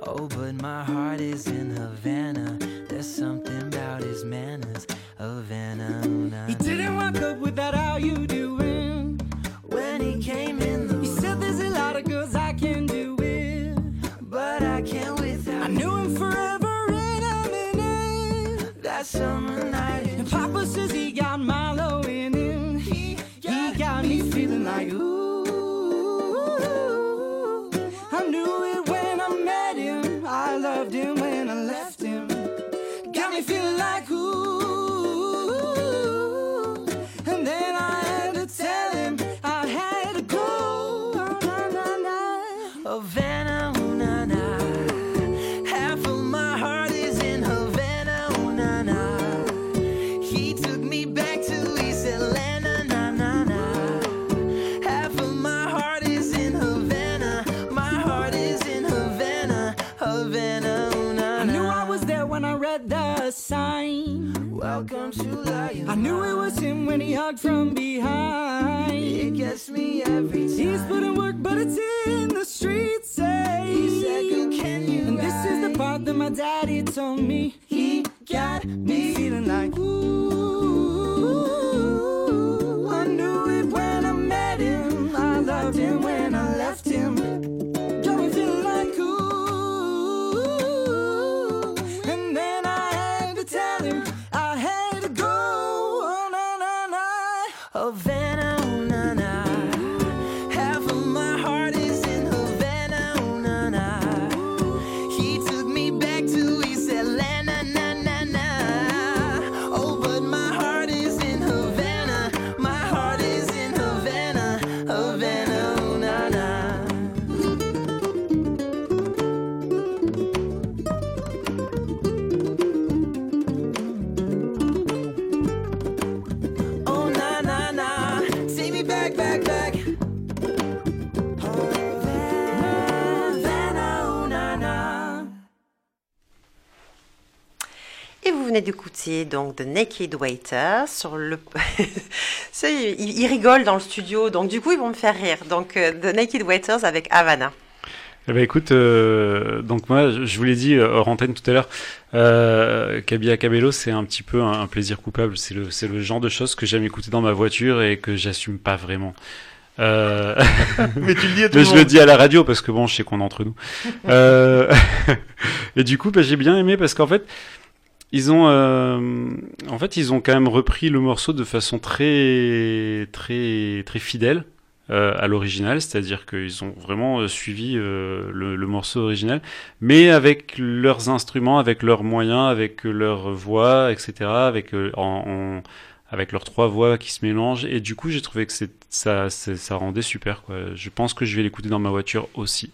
Oh, but my heart is in Havana. There's something about his manners, Havana, ooh, na, He didn't walk up without how you doing. When he came in like ooh. Welcome to life. I knew it was him when he hugged from behind. It gets me every time. He's put in work, but it's in the streets. Say, He said, "Girl, can you And this is the part that my daddy told me. He got me Feeling like, ooh, venez d'écouter donc The Naked Waiter sur le. Ils, ils rigolent dans le studio, donc du coup ils vont me faire rire. Donc euh, The Naked Waiters avec Havana. Eh ben écoute, euh, donc moi je vous l'ai dit euh, hors antenne tout à l'heure, euh, Kabila Cabello c'est un petit peu un, un plaisir coupable. C'est le, c'est le genre de choses que j'aime écouter dans ma voiture et que j'assume pas vraiment. Euh... Mais tu le dis à tout Mais le je monde. le dis à la radio parce que bon, je sais qu'on est entre nous. Euh, et du coup, bah, j'ai bien aimé parce qu'en fait, ils ont, euh, en fait, ils ont quand même repris le morceau de façon très, très, très fidèle euh, à l'original, c'est-à-dire qu'ils ont vraiment euh, suivi le, morceau original, mais avec leurs instruments, avec leurs moyens, avec leur voix, etc., avec en, avec leurs trois voix qui se mélangent. Et du coup, j'ai trouvé que ça, rendait super. Je pense que je vais l'écouter dans ma voiture aussi.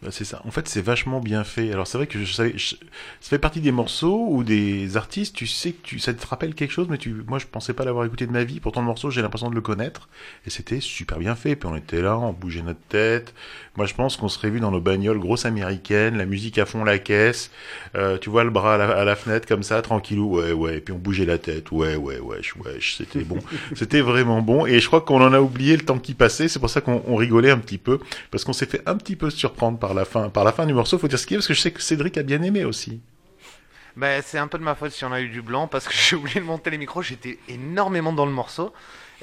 Bah, c'est ça. En fait, c'est vachement bien fait. Alors, c'est vrai que je savais, je- ça fait partie des morceaux ou des artistes, tu sais que tu, ça te rappelle quelque chose, mais tu, moi, je pensais pas l'avoir écouté de ma vie. Pourtant, le morceau, j'ai l'impression de le connaître. Et c'était super bien fait. Puis on était là, on bougeait notre tête. Moi, je pense qu'on serait vu dans nos bagnoles grosses américaines, la musique à fond la caisse. Euh, tu vois le bras à la, à la fenêtre comme ça, tranquillou. Ouais, ouais. Et puis on bougeait la tête. Ouais, ouais, wesh, wesh. C'était bon. C'était vraiment bon. Et je crois qu'on en a oublié le temps qui passait. C'est pour ça qu'on on rigolait un petit peu. Parce qu'on s'est fait un petit peu surprendre par la fin, par la fin du morceau. Faut dire ce qu'il y a, parce que je sais que Cédric a bien aimé aussi. Ben, c'est un peu de ma faute si on a eu du blanc parce que j'ai oublié de monter les micros. J'étais énormément dans le morceau.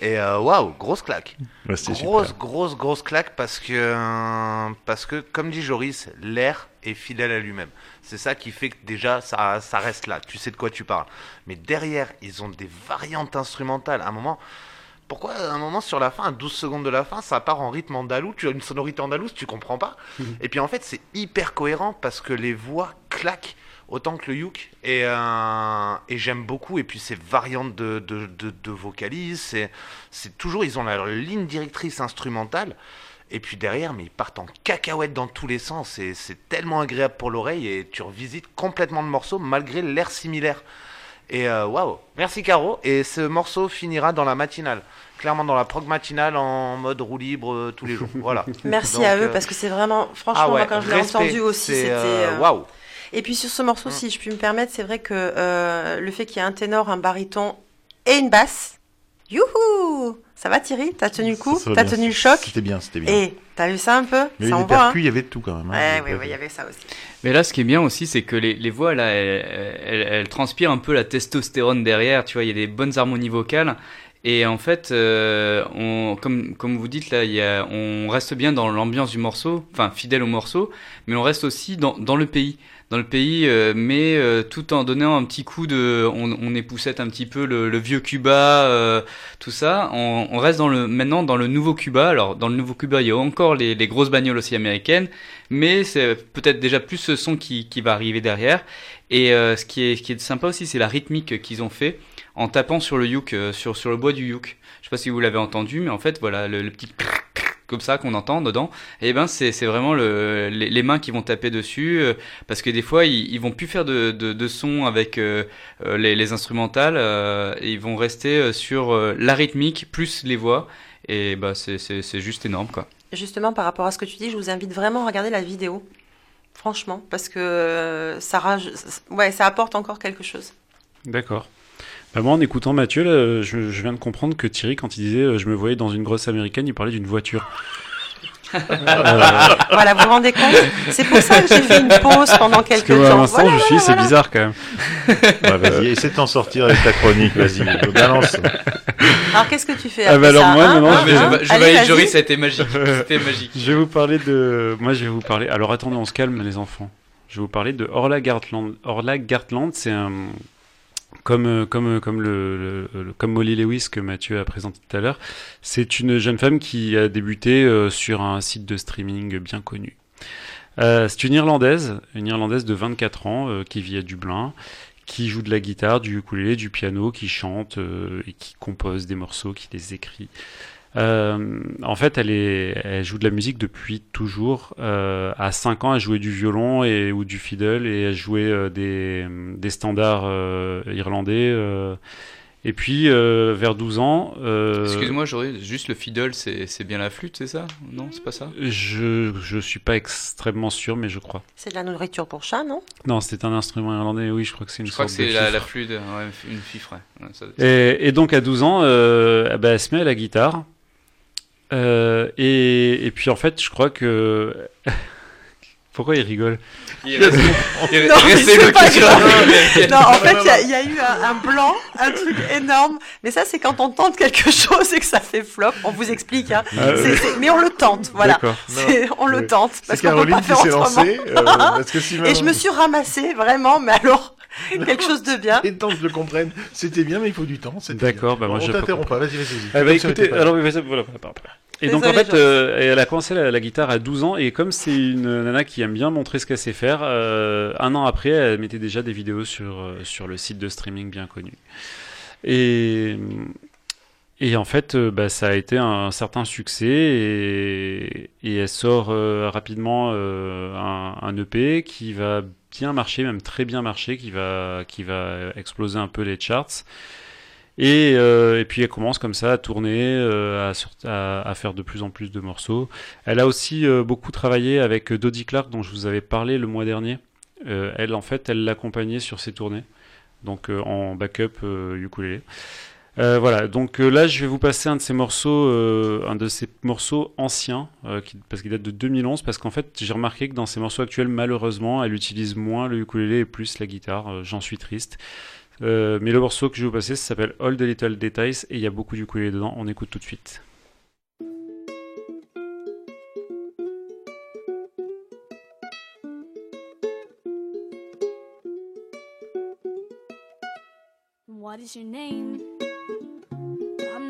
Et euh, waouh, grosse claque. Ouais, grosse, super. grosse, grosse claque parce que, parce que, comme dit Joris, l'air est fidèle à lui-même. C'est ça qui fait que déjà ça, ça reste là. Tu sais de quoi tu parles. Mais derrière, ils ont des variantes instrumentales. À un moment, pourquoi à un moment sur la fin, à 12 secondes de la fin, ça part en rythme andalou Tu as une sonorité andalouse, tu comprends pas. Et puis en fait, c'est hyper cohérent parce que les voix claquent autant que le yuk et, euh, et j'aime beaucoup. Et puis ces variantes de, de, de, de vocalises c'est, c'est toujours ils ont leur ligne directrice instrumentale. Et puis derrière mais ils partent en cacahuète dans tous les sens. Et c'est tellement agréable pour l'oreille. Et tu revisites complètement le morceau malgré l'air similaire et euh, waouh. Merci Caro. Et ce morceau finira dans la matinale. Clairement dans la prog matinale en mode roue libre euh, tous les jours. Voilà. Merci Donc, à eux euh, parce que c'est vraiment, franchement, ah ouais, moi, quand je l'ai entendu aussi, c'était. waouh. Et puis sur ce morceau, si je puis me permettre, c'est vrai que euh, le fait qu'il y ait un ténor, un baryton et une basse, youhou Ça va Thierry T'as tenu le coup T'as tenu le choc C'était bien, c'était bien. Et t'as vu ça un peu Mais il y avait des hein il y avait de tout quand même. hein. Ouais, oui, euh, oui, il y avait ça aussi. Mais là, ce qui est bien aussi, c'est que les, les voix, là, elles, elles- elles transpirent un peu la testostérone derrière. Tu vois, il y a des bonnes harmonies vocales. Et en fait, euh, on, comme, comme vous dites, là, il y a, on reste bien dans l'ambiance du morceau, enfin, fidèle au morceau, mais on reste aussi dans, dans le pays. Dans le pays, euh, mais euh, tout en donnant un petit coup de. On, on époussette un petit peu le, le vieux Cuba, euh, tout ça. On, on reste dans le, maintenant dans le nouveau Cuba. Alors, dans le nouveau Cuba, il y a encore les, les grosses bagnoles aussi américaines, mais c'est peut-être déjà plus ce son qui, qui va arriver derrière. Et ce, qui est, ce qui est sympa aussi, c'est la rythmique qu'ils ont fait en tapant sur le yuk, sur, sur le bois du yuk. Je sais pas si vous l'avez entendu, mais en fait, voilà, le, le petit comme ça qu'on entend dedans, et ben c'est c'est vraiment le, les, les mains qui vont taper dessus, euh, parce que des fois ils, ils vont plus faire de, de, de son avec euh, euh, les, les instrumentales, euh, et ils vont rester sur euh, la rythmique plus les voix, et bah c'est juste énorme quoi. Justement, par rapport à ce que tu dis, je vous invite vraiment à regarder la vidéo. franchement, parce que ça, raj... ouais, ça apporte encore quelque chose. D'accord. Bah, moi, en écoutant Mathieu, là, je, je viens de comprendre que Thierry, quand il disait euh, je me voyais dans une grosse américaine, il parlait d'une voiture. Euh, Voilà, vous vous rendez compte? C'est pour ça que j'ai fait une pause pendant Parce quelques que moi, à temps. l'instant, Voilà, je suis, voilà, c'est bizarre quand même. Bah, vas-y, essaie de t'en sortir avec ta chronique, vas-y, balance. Alors, qu'est-ce que tu fais Ah après bah alors ça, moi, hein, maintenant, hein, je vais- hein je Allez. Joris, ça a été magique. C'était magique. Je vais vous parler de. Moi, je vais vous parler. Alors attendez, on se calme, les enfants. Je vais vous parler de Orla Gartland. Orla Gartland, c'est un. Comme, euh, comme, euh, comme, le, le- comme Molly Lewis que Mathieu a présenté tout à l'heure, c'est une jeune femme qui a débuté euh, sur un site de streaming bien connu. C'est une Irlandaise, une Irlandaise de 24 ans qui vit à Dublin, qui joue de la guitare, du ukulélé, du piano, qui chante et qui compose des morceaux, qui les écrit. Euh, en fait, elle, est, elle joue de la musique depuis toujours. Euh, à 5 ans, elle jouait du violon et, ou du fiddle et elle jouait euh, des, des standards euh, irlandais. euh. et puis, euh, vers 12 ans... euh, Excuse-moi, Joris, juste le fiddle, c'est c'est bien la flûte, c'est ça? Non, c'est pas ça? Je, je suis pas extrêmement sûr, mais je crois. C'est de la nourriture pour chat, non? Non, c'est un instrument irlandais, oui, je crois que c'est une Je crois que c'est la, flûte, ouais, une fifre. ouais. Ouais, ça- Et, et donc à 12 ans, euh, ben, elle se met à la guitare. Euh, et, et puis en fait, je crois que... Pourquoi il rigole Il reste- il Non, mais reste c'est bloqué pas sur grave. la- Non, en fait, il y a- il y, a eu un, un blanc, un truc énorme. Mais ça, c'est quand on tente quelque chose et que ça fait flop. On vous explique. Hein. Ah, C'est- oui. c'est- Mais on le tente, voilà. On le tente. Parce qu'on peut pas faire autrement. lancée, euh, parce que si Et je me suis ramassée, vraiment, mais alors, quelque chose de bien. Et tant que je le comprenne, c'était bien, mais il faut du temps. D'accord, bah moi on j'ai t'interrompt pas, vas-y, vas-y. vas-y. Comme si on écoutez, alors, vas-y, voilà, voilà, voilà. Et donc en fait, euh, elle a commencé la, la guitare à 12 ans et comme c'est une nana qui aime bien montrer ce qu'elle sait faire, euh, un an après, elle mettait déjà des vidéos sur euh, sur le site de streaming bien connu. Et et en fait, bah, ça a été un certain succès et, et elle sort euh, rapidement euh, un, un EP qui va bien marcher, même très bien marcher, qui va qui va exploser un peu les charts. Et, euh, et puis elle commence comme ça à tourner, euh, à, faire de plus en plus de morceaux. Elle a aussi euh, beaucoup travaillé avec Dodie Clark, dont je vous avais parlé le mois dernier. Elle, en fait, elle l'accompagnait sur ses tournées, donc en backup ukulélé. Euh, voilà, donc euh, là je vais vous passer un de ces morceaux, euh, un de ces morceaux anciens, parce qu'il date de 2011, parce qu'en fait j'ai remarqué que dans ces morceaux actuels, malheureusement, elle utilise moins le ukulélé et plus la guitare. J'en suis triste. Mais le morceau que je vais vous passer, s'appelle All the Little Details et il y a beaucoup d'ukulélé dedans. On écoute tout de suite. What is your name?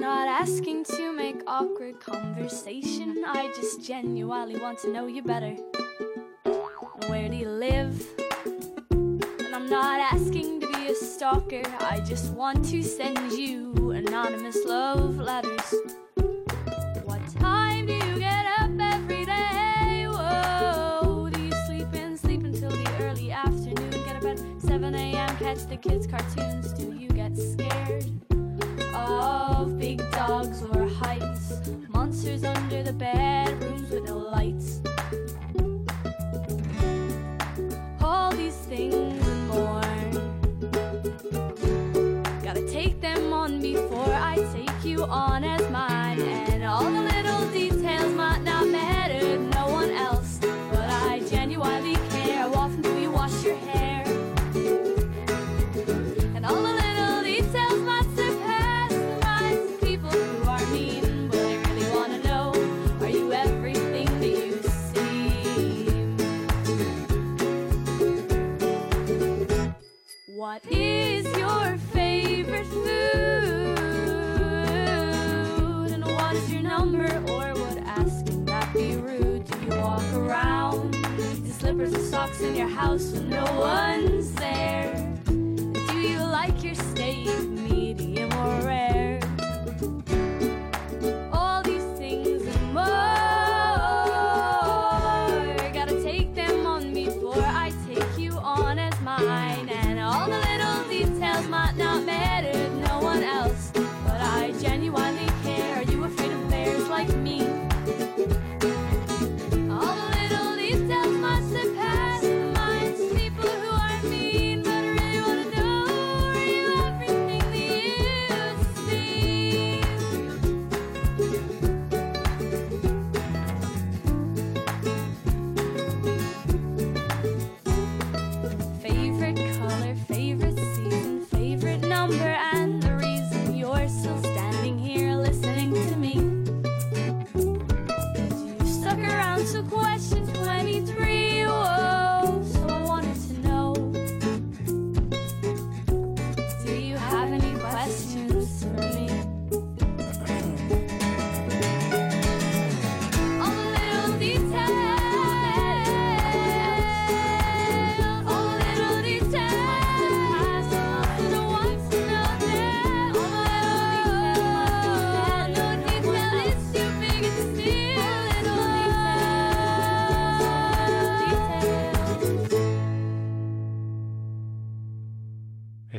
Not asking to make awkward conversation. I just genuinely want to know you better. Where do you live? And I'm not asking to be a stalker. I just want to send you anonymous love letters. What time do you get up every day? Whoa, do you sleep in, sleep until the early afternoon? Get up at 7 a.m., catch the kids' cartoons. Do you get scared of big dogs or heights? Monsters under the bed, rooms with no lights. All these things and more. Gotta take them on before I take you on as mine. In your house with no one's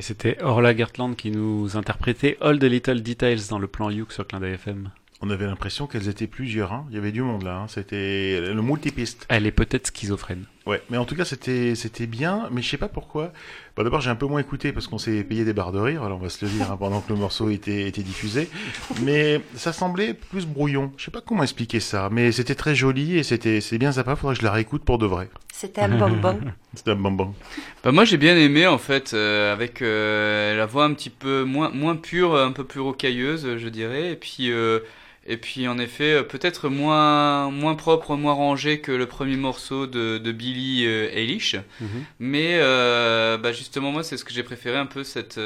c'était Orla Gertland qui nous interprétait All the Little Details dans le plan Youk sur Clin d'œil FM. On avait l'impression qu'elles étaient plusieurs. hein. Il y avait du monde là. hein. C'était le multipiste. Elle est peut-être schizophrène. Ouais, mais en tout cas c'était c'était bien, mais je sais pas pourquoi. Bon, d'abord j'ai un peu moins écouté parce qu'on s'est payé des barres de rire, alors on va se le dire hein, pendant que le morceau était était diffusé, mais ça semblait plus brouillon. Je sais pas comment expliquer ça, mais c'était très joli et c'était c'est bien sympa. Faudrait que je la réécoute pour de vrai. C'était un bonbon. C'était un bonbon. Bah moi j'ai bien aimé en fait euh, avec euh, la voix un petit peu moins moins pure, un peu plus rocailleuse je dirais et puis euh, et puis en effet peut-être moins moins propre, moins rangé que le premier morceau de, de Billy euh, Eilish. Mais euh, bah justement moi c'est ce que j'ai préféré un peu cette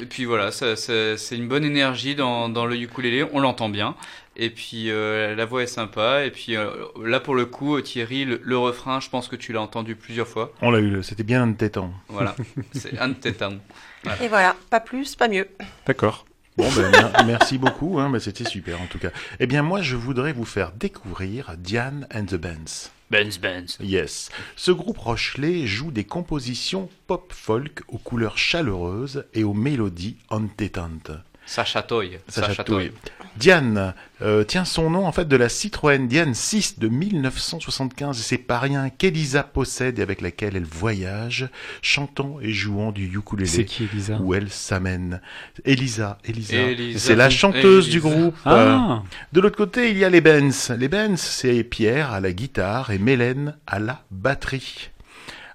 et puis voilà ça, ça- c'est une bonne énergie dans, dans le ukulélé on l'entend bien et puis euh, la voix est sympa et puis euh, là pour le coup Thierry le, le refrain je pense que tu l'as entendu plusieurs fois On l'a eu, c'était bien entêtant. voilà c'est un de tes talents. Voilà. Et voilà, pas plus, pas mieux. D'accord. Bon, ben, mer- merci beaucoup, hein, ben, c'était super en tout cas. Eh bien, moi, je voudrais vous faire découvrir Diane and the Bands. Benz Benz. Yes. Ce groupe Rochelet joue des compositions pop-folk aux couleurs chaleureuses et aux mélodies entêtantes. Ça chatouille. Ça Ça chatouille. chatouille. Diane euh, tient son nom en fait de la Citroën Diane 6 de 1975 et c'est pas rien qu'Elisa possède et avec laquelle elle voyage, chantant et jouant du ukulélé. C'est qui Elisa? Où elle s'amène. Elisa, Elisa. Elisa. C'est la chanteuse du groupe. Ah. Euh, de l'autre côté, il y a les Benz. Les Benz, c'est Pierre à la guitare et Mélène à la batterie.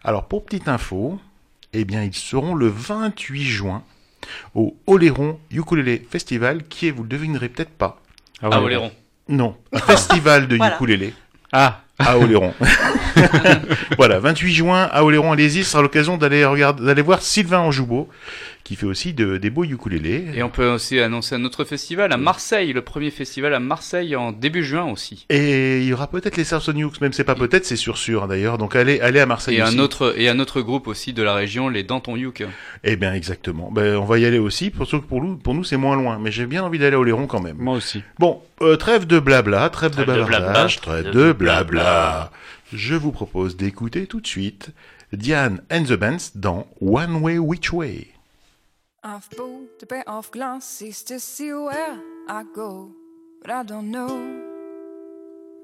Alors, pour petite info, eh bien, ils seront le 28 juin au Oléron Ukulélé Festival, qui est, vous le devinerez peut-être pas, Ah ouais. Oléron. non, un festival de Voilà. ukulélé Ah, à Oléron. voilà, 28 juin à Oléron, allez-y, ce sera l'occasion d'aller regarder, d'aller voir Sylvain Anjoubeau, qui fait aussi de- des beaux ukulélés. Et on peut aussi annoncer un autre festival à Marseille, le premier festival à Marseille en début juin aussi. Et il y aura peut-être les Sarsoniux, même c'est pas peut-être, c'est sûr sûr d'ailleurs. Donc allez, allez à Marseille Et aussi. un autre et un autre groupe aussi de la région, les Danton Youk. Eh bien exactement. Ben on va y aller aussi. Pour que pour nous, pour nous c'est moins loin, mais j'ai bien envie d'aller à Oléron quand même. moi aussi. Bon, euh, trêve de blabla, trêve de Trêve de bavardage, blabla, trêve de blabla. Je vous propose d'écouter tout de suite Diane and the Bands dans One Way Which Way. I've bought a pair of glasses to see where I go, but I don't know.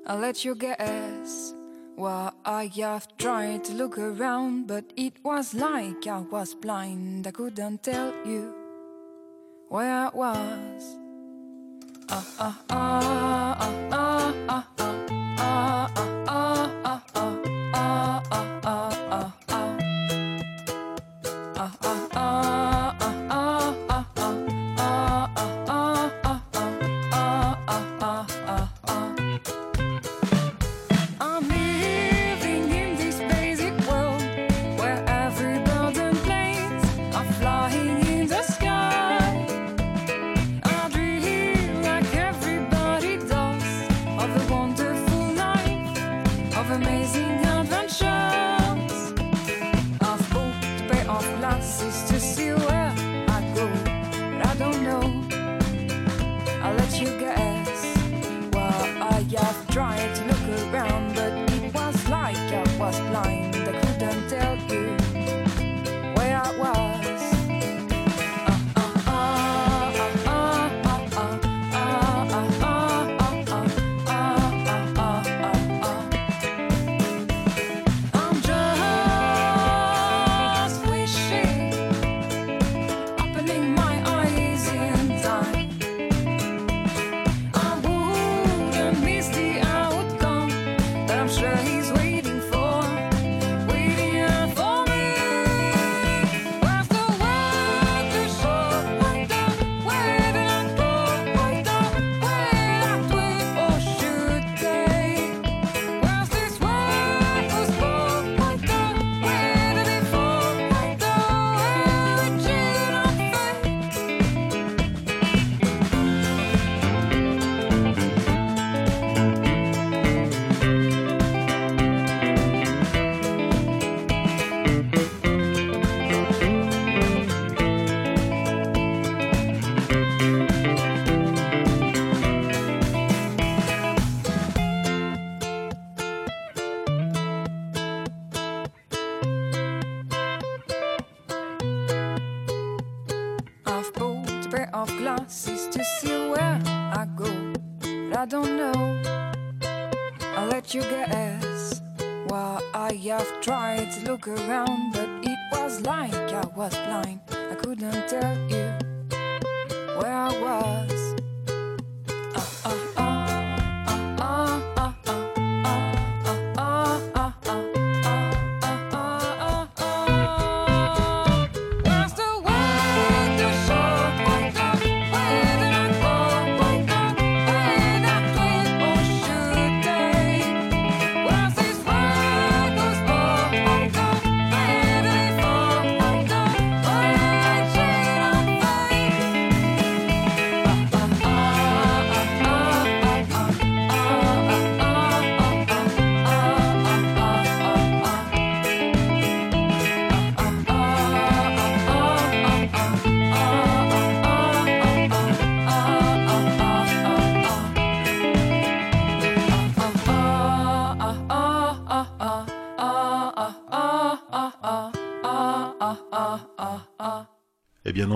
I'll let you guess. Why I have tried to look around, but it was like I was blind. I couldn't tell you where I was. Ah ah ah ah ah ah ah ah ah ah ah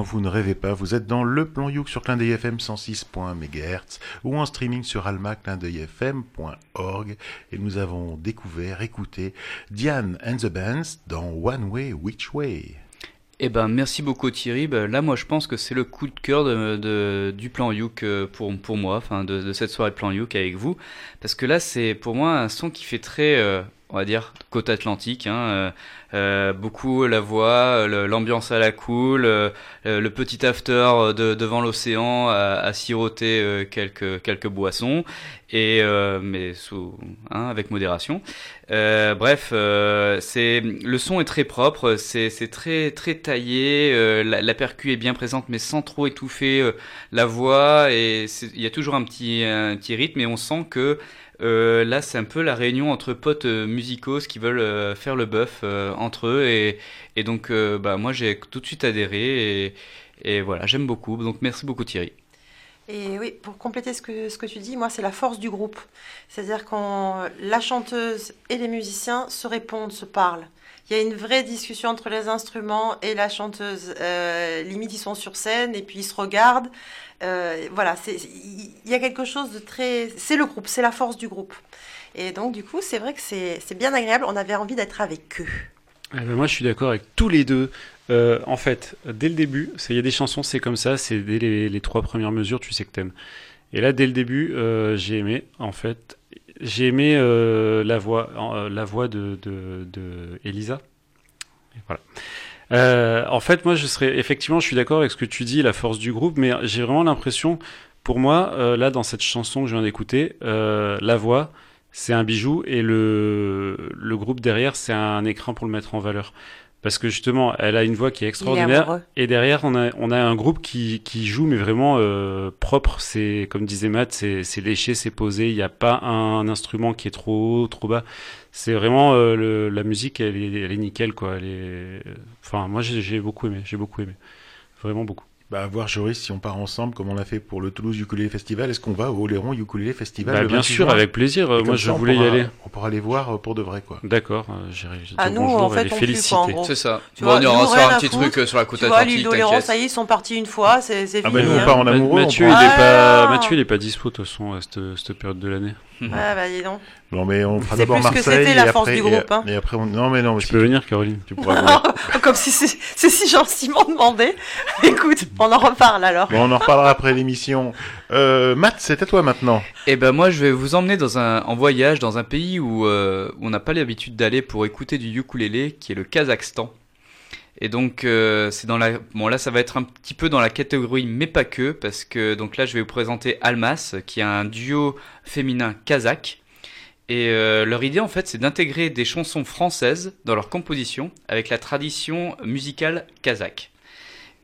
vous ne rêvez pas, vous êtes dans le plan Youk sur Clin d'œil FM 106.MHz ou en streaming sur almaclindeuilfm.org et nous avons découvert, écouté Diane and the Bands dans One Way Which Way. Eh ben, merci beaucoup Thierry. Ben, là, moi, je pense que c'est le coup de cœur de, du plan Youk euh, pour, pour moi, enfin, de, de cette soirée plan Youk avec vous. Parce que là, c'est pour moi un son qui fait très, euh, on va dire, côte atlantique. Hein, euh, euh, beaucoup la voix, le- l'ambiance à la cool, euh, euh, le petit after de, devant l'océan à, siroter euh, quelques, quelques boissons, et, euh, mais sous, hein, avec modération. Euh, bref, c'est le son est très propre, c'est très très taillé, la, la est bien présente mais sans trop étouffer la voix et il y a toujours un petit un petit rythme et on sent que euh, là c'est un peu la réunion entre potes euh, musicos qui veulent euh, faire le bœuf entre eux et donc bah moi j'ai tout de suite adhéré et et voilà j'aime beaucoup donc merci beaucoup Thierry. Et oui, pour compléter ce que, ce que tu dis, moi, c'est la force du groupe. C'est-à-dire quand la chanteuse et les musiciens se répondent, se parlent. Il y a une vraie discussion entre les instruments et la chanteuse. Euh, limite, ils sont sur scène et puis ils se regardent. Euh, voilà, il y a quelque chose de très... C'est le groupe, c'est la force du groupe. Et donc, du coup, c'est vrai que c'est bien agréable. On avait envie d'être avec eux. Eh ben, moi, je suis d'accord avec tous les deux. Euh, en fait, dès le début, il y a des chansons, c'est comme ça, c'est dès les, les trois premières mesures, tu sais que t'aimes. Et là, dès le début, euh, j'ai aimé, en fait, j'ai aimé euh, la voix, euh, la voix de, de, de Elisa. Voilà. Euh, en fait, moi, je serais effectivement, je suis d'accord avec ce que tu dis, la force du groupe, mais j'ai vraiment l'impression, pour moi, euh, là, dans cette chanson que je viens d'écouter, euh, la voix, c'est un bijou et le, le groupe derrière, c'est un écran pour le mettre en valeur. Parce que justement, elle a une voix qui est extraordinaire. et derrière, on a, on a un groupe qui, qui joue, mais vraiment euh, propre. C'est, comme disait Matt, c'est, c'est léché, c'est posé. Il n'y a pas un instrument qui est trop haut, trop bas. C'est vraiment euh, le, la musique, elle est, elle est nickel, quoi. Elle est... Enfin, moi, j'ai, j'ai beaucoup aimé. J'ai beaucoup aimé. Vraiment beaucoup. Bah, à voir Joris si on part ensemble comme on l'a fait pour le Toulouse Ukulele Festival. Est-ce qu'on va au Oléron Ukulele Festival Bah, le bien 28 sûr, avec plaisir. Et Euh, Moi, ça, je on voulais y pourra- aller. On pourra aller voir euh, pour de vrai, quoi. D'accord, euh, j'irai Ah, nous, bonjour en fait, les on féliciter. C'est ça. Tu Bon, vois, on ira se faire un petit foutre. truc euh, sur la côte Tu vois, atlantique, l'île d'Oléron, ça y est, ils sont partis une fois, c'est c'est Ah fini. bah, nous, on hein. part en amoureux. Mathieu, il est pas. Mathieu, il est pas dispo de toute façon à cette période de l'année. Ouais, bah, dis donc. Non, mais on fera C'est d'abord plus que Marseille. c'était la et force après- du et- groupe, hein. Et après, on... non, mais non, Tu si, peux venir, Caroline. tu pourras venir. Comme si c'est c'est si gentiment demandé. Écoute, on en reparle alors. Bon, on en reparlera après l'émission. Euh, Matt, c'est à toi maintenant. Eh ben moi je vais vous emmener dans un en voyage dans un pays où, euh, où on n'a pas l'habitude d'aller pour écouter du ukulélé qui est le Kazakhstan. Et donc euh, c'est dans la bon là ça va être un petit peu dans la catégorie mais pas que parce que donc là je vais vous présenter Almas qui est un duo féminin kazakh et euh, leur idée en fait c'est d'intégrer des chansons françaises dans leur composition avec la tradition musicale kazakh.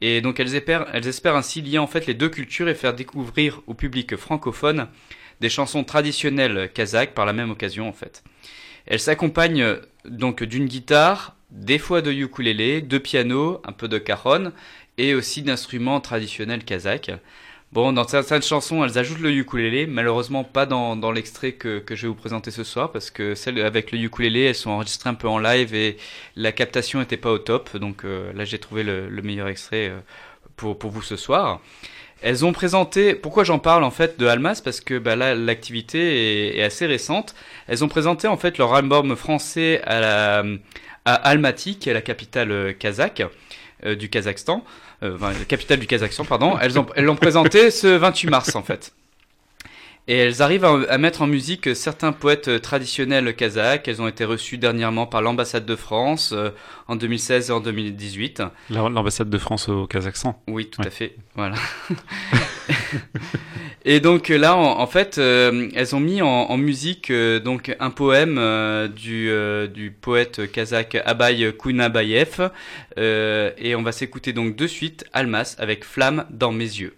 Et donc elles espèrent, elles espèrent ainsi lier en fait les deux cultures et faire découvrir au public francophone des chansons traditionnelles kazakhs par la même occasion en fait. Elles s'accompagnent donc d'une guitare, des fois de ukulélé, de piano, un peu de cajon et aussi d'instruments traditionnels kazakhs. Bon, dans certaines chansons, elles ajoutent le ukulélé, malheureusement pas dans, l'extrait que, je vais vous présenter ce soir, parce que celles avec le ukulélé, elles sont enregistrées un peu en live et la captation n'était pas au top, donc euh, là j'ai trouvé le, le meilleur extrait euh, pour, pour vous ce soir. Elles ont présenté, pourquoi j'en parle en fait de Almas? Parce que bah, là l'activité est, est assez récente. Elles ont présenté en fait leur album français à, la, à Almaty, qui est la capitale euh, kazakh euh, du Kazakhstan, euh, enfin, la capitale du Kazakhstan, pardon. Elles ont elles l'ont présenté ce 28 mars en fait. Et elles arrivent à, à mettre en musique certains poètes euh, traditionnels kazakhs. Elles ont été reçues dernièrement par l'ambassade de France euh, en 2016 et en 2018. La- L'ambassade de France au Kazakhstan. Oui, tout Ouais. à fait. Voilà. Et donc euh, là, en, fait, euh, elles ont mis en, musique euh, donc un poème du, poète kazakh Abay Kunabayev. Et on va s'écouter donc de suite Almas avec Flamme dans mes yeux.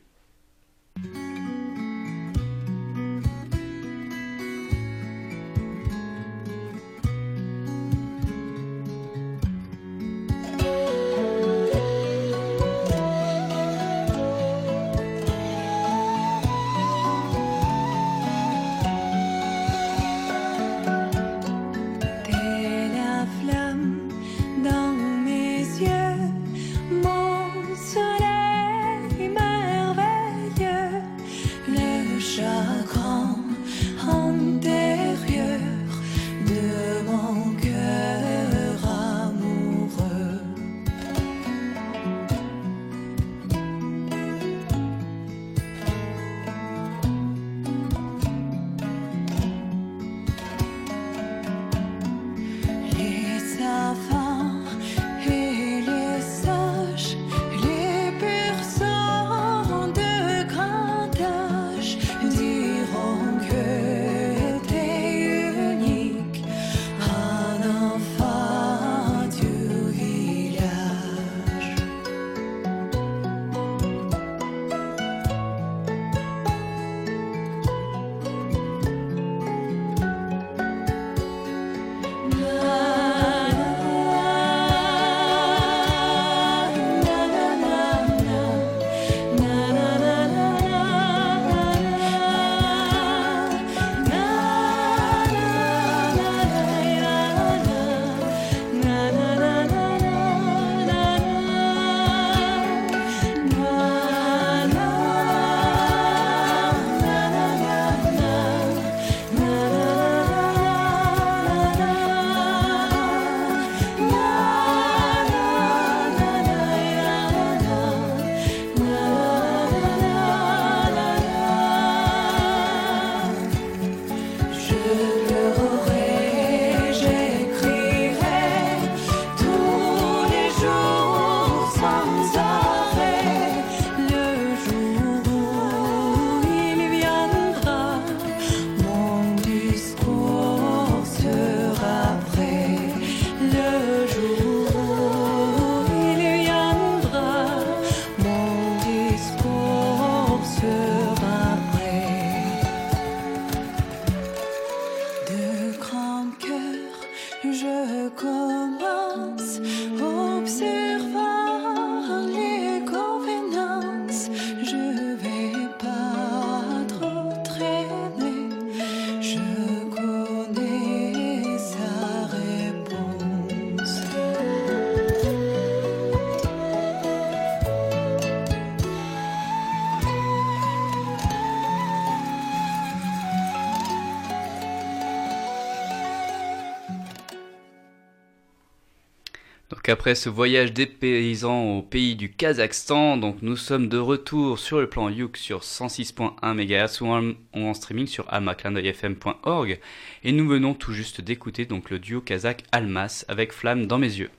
Après ce voyage des paysans au pays du Kazakhstan, donc nous sommes de retour sur le plan Youk sur 106.1 MHz ou en, ou en streaming sur amaclindeuilfm.org et nous venons tout juste d'écouter donc le duo kazakh Almas avec Flamme dans mes yeux.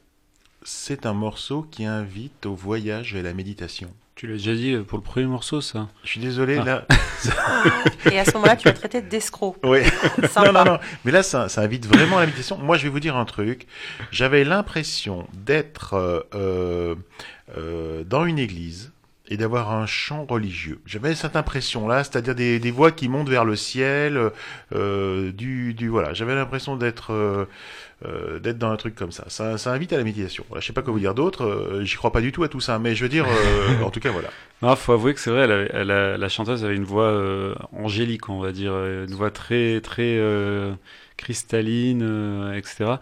C'est un morceau qui invite au voyage et à la méditation. Tu l'as déjà dit euh, pour le premier morceau, ça Je suis désolé, Ah. là. Et à ce moment-là, tu vas traiter d'escroc. Oui. Non, non, non. Mais là, ça, ça invite vraiment à la méditation. Moi, je vais vous dire un truc. J'avais l'impression d'être euh, euh, dans une église et d'avoir un chant religieux. J'avais cette impression-là, c'est-à-dire des, des voix qui montent vers le ciel, euh, du, du voilà. J'avais l'impression d'être euh, euh, d'être dans un truc comme ça. ça. Ça invite à la méditation. Voilà, je sais pas quoi vous dire d'autre. euh, J'y crois pas du tout à tout ça, mais je veux dire, euh, en tout cas, voilà. Non, faut avouer que c'est vrai, elle avait- la chanteuse avait une voix euh, angélique, on va dire, une voix très très cristalline, euh, etc.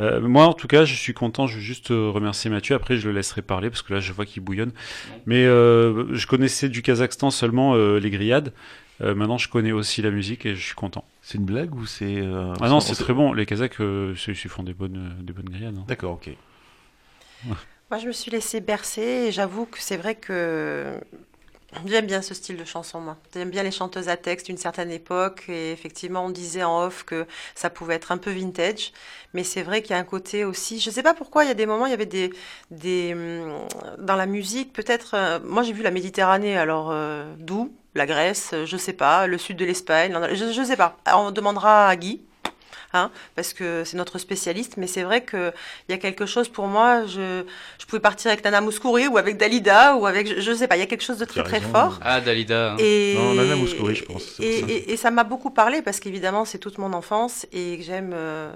Euh, moi, en tout cas, je suis content. Je veux juste euh, remercier Mathieu. Après, je le laisserai parler parce que là, je vois qu'il bouillonne. Mais euh, je connaissais du Kazakhstan seulement euh, les grillades. Euh, maintenant, je connais aussi la musique et je suis content. C'est une blague ou c'est euh, Ah non, c'est- très bon. Les Kazakhs, euh, ils font des bonnes, des bonnes grillades. hein. D'accord, ok. Moi, je me suis laissée bercer et j'avoue que c'est vrai que j'aime bien ce style de chanson, moi. J'aime bien les chanteuses à texte d'une certaine époque et effectivement, on disait en off que ça pouvait être un peu vintage, mais c'est vrai qu'il y a un côté aussi, je sais pas pourquoi, il y a des moments, il y avait des, des hum, dans la musique, peut-être, euh, moi j'ai vu la Méditerranée, alors euh, d'où? La Grèce, euh, je sais pas, le sud de l'Espagne, je, je sais pas. On demandera à Guy. Hein, parce que c'est notre spécialiste, mais c'est vrai qu'il y a quelque chose pour moi, je, je pouvais partir avec Nana Mouskouri ou avec Dalida ou avec, je, je sais pas, il y a quelque chose de très très raison. fort. Ah, Dalida. hein. Et, Non, Nana Mouskouri, je pense, Et, ça. et- et ça m'a beaucoup parlé parce qu'évidemment c'est toute mon enfance et que j'aime euh,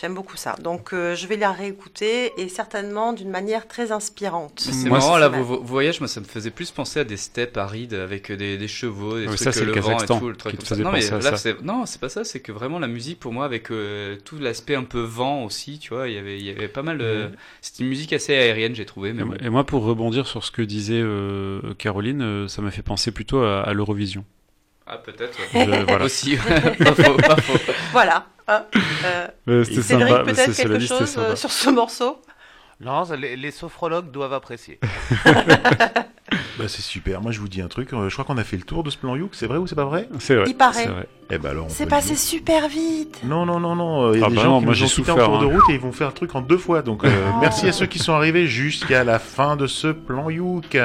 j'aime beaucoup ça. Donc euh, je vais la réécouter et certainement d'une manière très inspirante. Mais C'est Moi, marrant, là, vos, vos voyages, moi, ça me faisait plus penser à des steppes arides avec des, des chevaux, des Ouais, trucs ça, le le vent et tout, le truc qui te comme ça. faisait Non, mais là, c'est non, c'est pas ça. C'est que vraiment la musique, pour moi, avec euh, tout l'aspect un peu vent aussi, tu vois, il y avait, il y avait pas mal. de... C'était une musique assez aérienne, j'ai trouvé. Mais Et, bon. et moi, pour rebondir sur ce que disait euh, Caroline, euh, ça m'a fait penser plutôt à, à l'Eurovision. Ah, peut-être. Je- voilà. Aussi, pas faux, pas faux. Voilà. hein. Euh, c'était Cédric, sympa, peut-être c'est- quelque chose sympa. euh, sur ce morceau? Non, les, les sophrologues doivent apprécier. Bah, c'est super. Moi, je vous dis un truc. euh, je crois qu'on a fait le tour de ce plan Youk. C'est vrai ou c'est pas vrai C'est vrai. Il paraît. c'est vrai. Eh ben alors. on C'est peut le passé dire. super vite. Non, non, non, non. Il y a Ah des bah gens non, qui moi, nous j'ai ont quittés en souffert, cours de hein. route et ils vont faire le truc en deux fois. Donc, euh, merci à ceux qui sont arrivés jusqu'à la fin de ce plan Youk.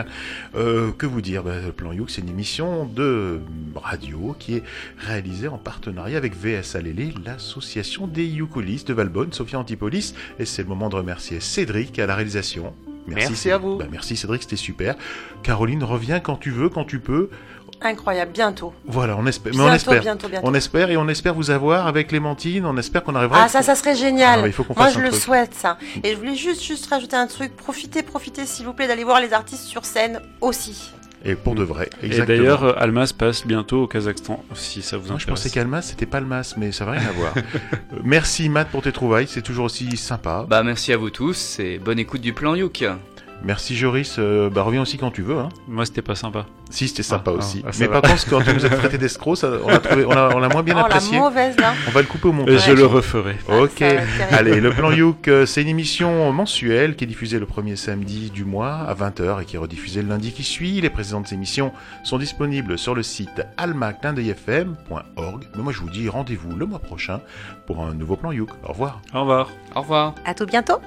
Euh, que vous dire? Bah, Le plan Youk, c'est une émission de radio qui est réalisée en partenariat avec VSA Lélé, l'association des ukulistes de Valbonne, Sophia Antipolis. Et c'est le moment de remercier Cédric à la réalisation. Merci Cé- à vous. Bah, merci Cédric, c'était super. Caroline, reviens quand tu veux, quand tu peux. Incroyable, bientôt. Voilà, on espère. mais on espère. bientôt, bientôt. On espère et on espère vous avoir avec Clémentine. On espère qu'on arrivera. Ah ça, ça serait génial. Ah, il faut qu'on Moi, fasse je un le truc. souhaite, ça. Et je voulais juste, juste rajouter un truc. Profitez, profitez, s'il vous plaît, d'aller voir les artistes sur scène aussi. Et pour de vrai. Et d'ailleurs, euh, Almas passe bientôt au Kazakhstan, si ça vous Moi, intéresse. je pensais qu'Almas c'était Palmas, mais ça n'a rien à voir. Merci Matt pour tes trouvailles, c'est toujours aussi sympa. Bah, merci à vous tous et bonne écoute du plan Youk. Merci Joris, euh, bah reviens aussi quand tu veux. Hein. Moi, c'était pas sympa. Si, c'était sympa Ah, aussi. ah, mais va. par contre, quand tu nous as traité d'escroc, ça, on l'a trouvé- on on moins bien oh, apprécié. la mauvaise, là. On va le couper au Et montage. je le referai. Ok, Ah, allez, le plan Youk, euh, c'est une émission mensuelle qui est diffusée le premier samedi du mois à 20h et qui est rediffusée le lundi qui suit. Les précédentes émissions sont disponibles sur le site almaclindeuilfm.org. Mais moi je vous dis rendez-vous le mois prochain pour un nouveau plan Youk. Au revoir. Au revoir. Au revoir. À tout bientôt.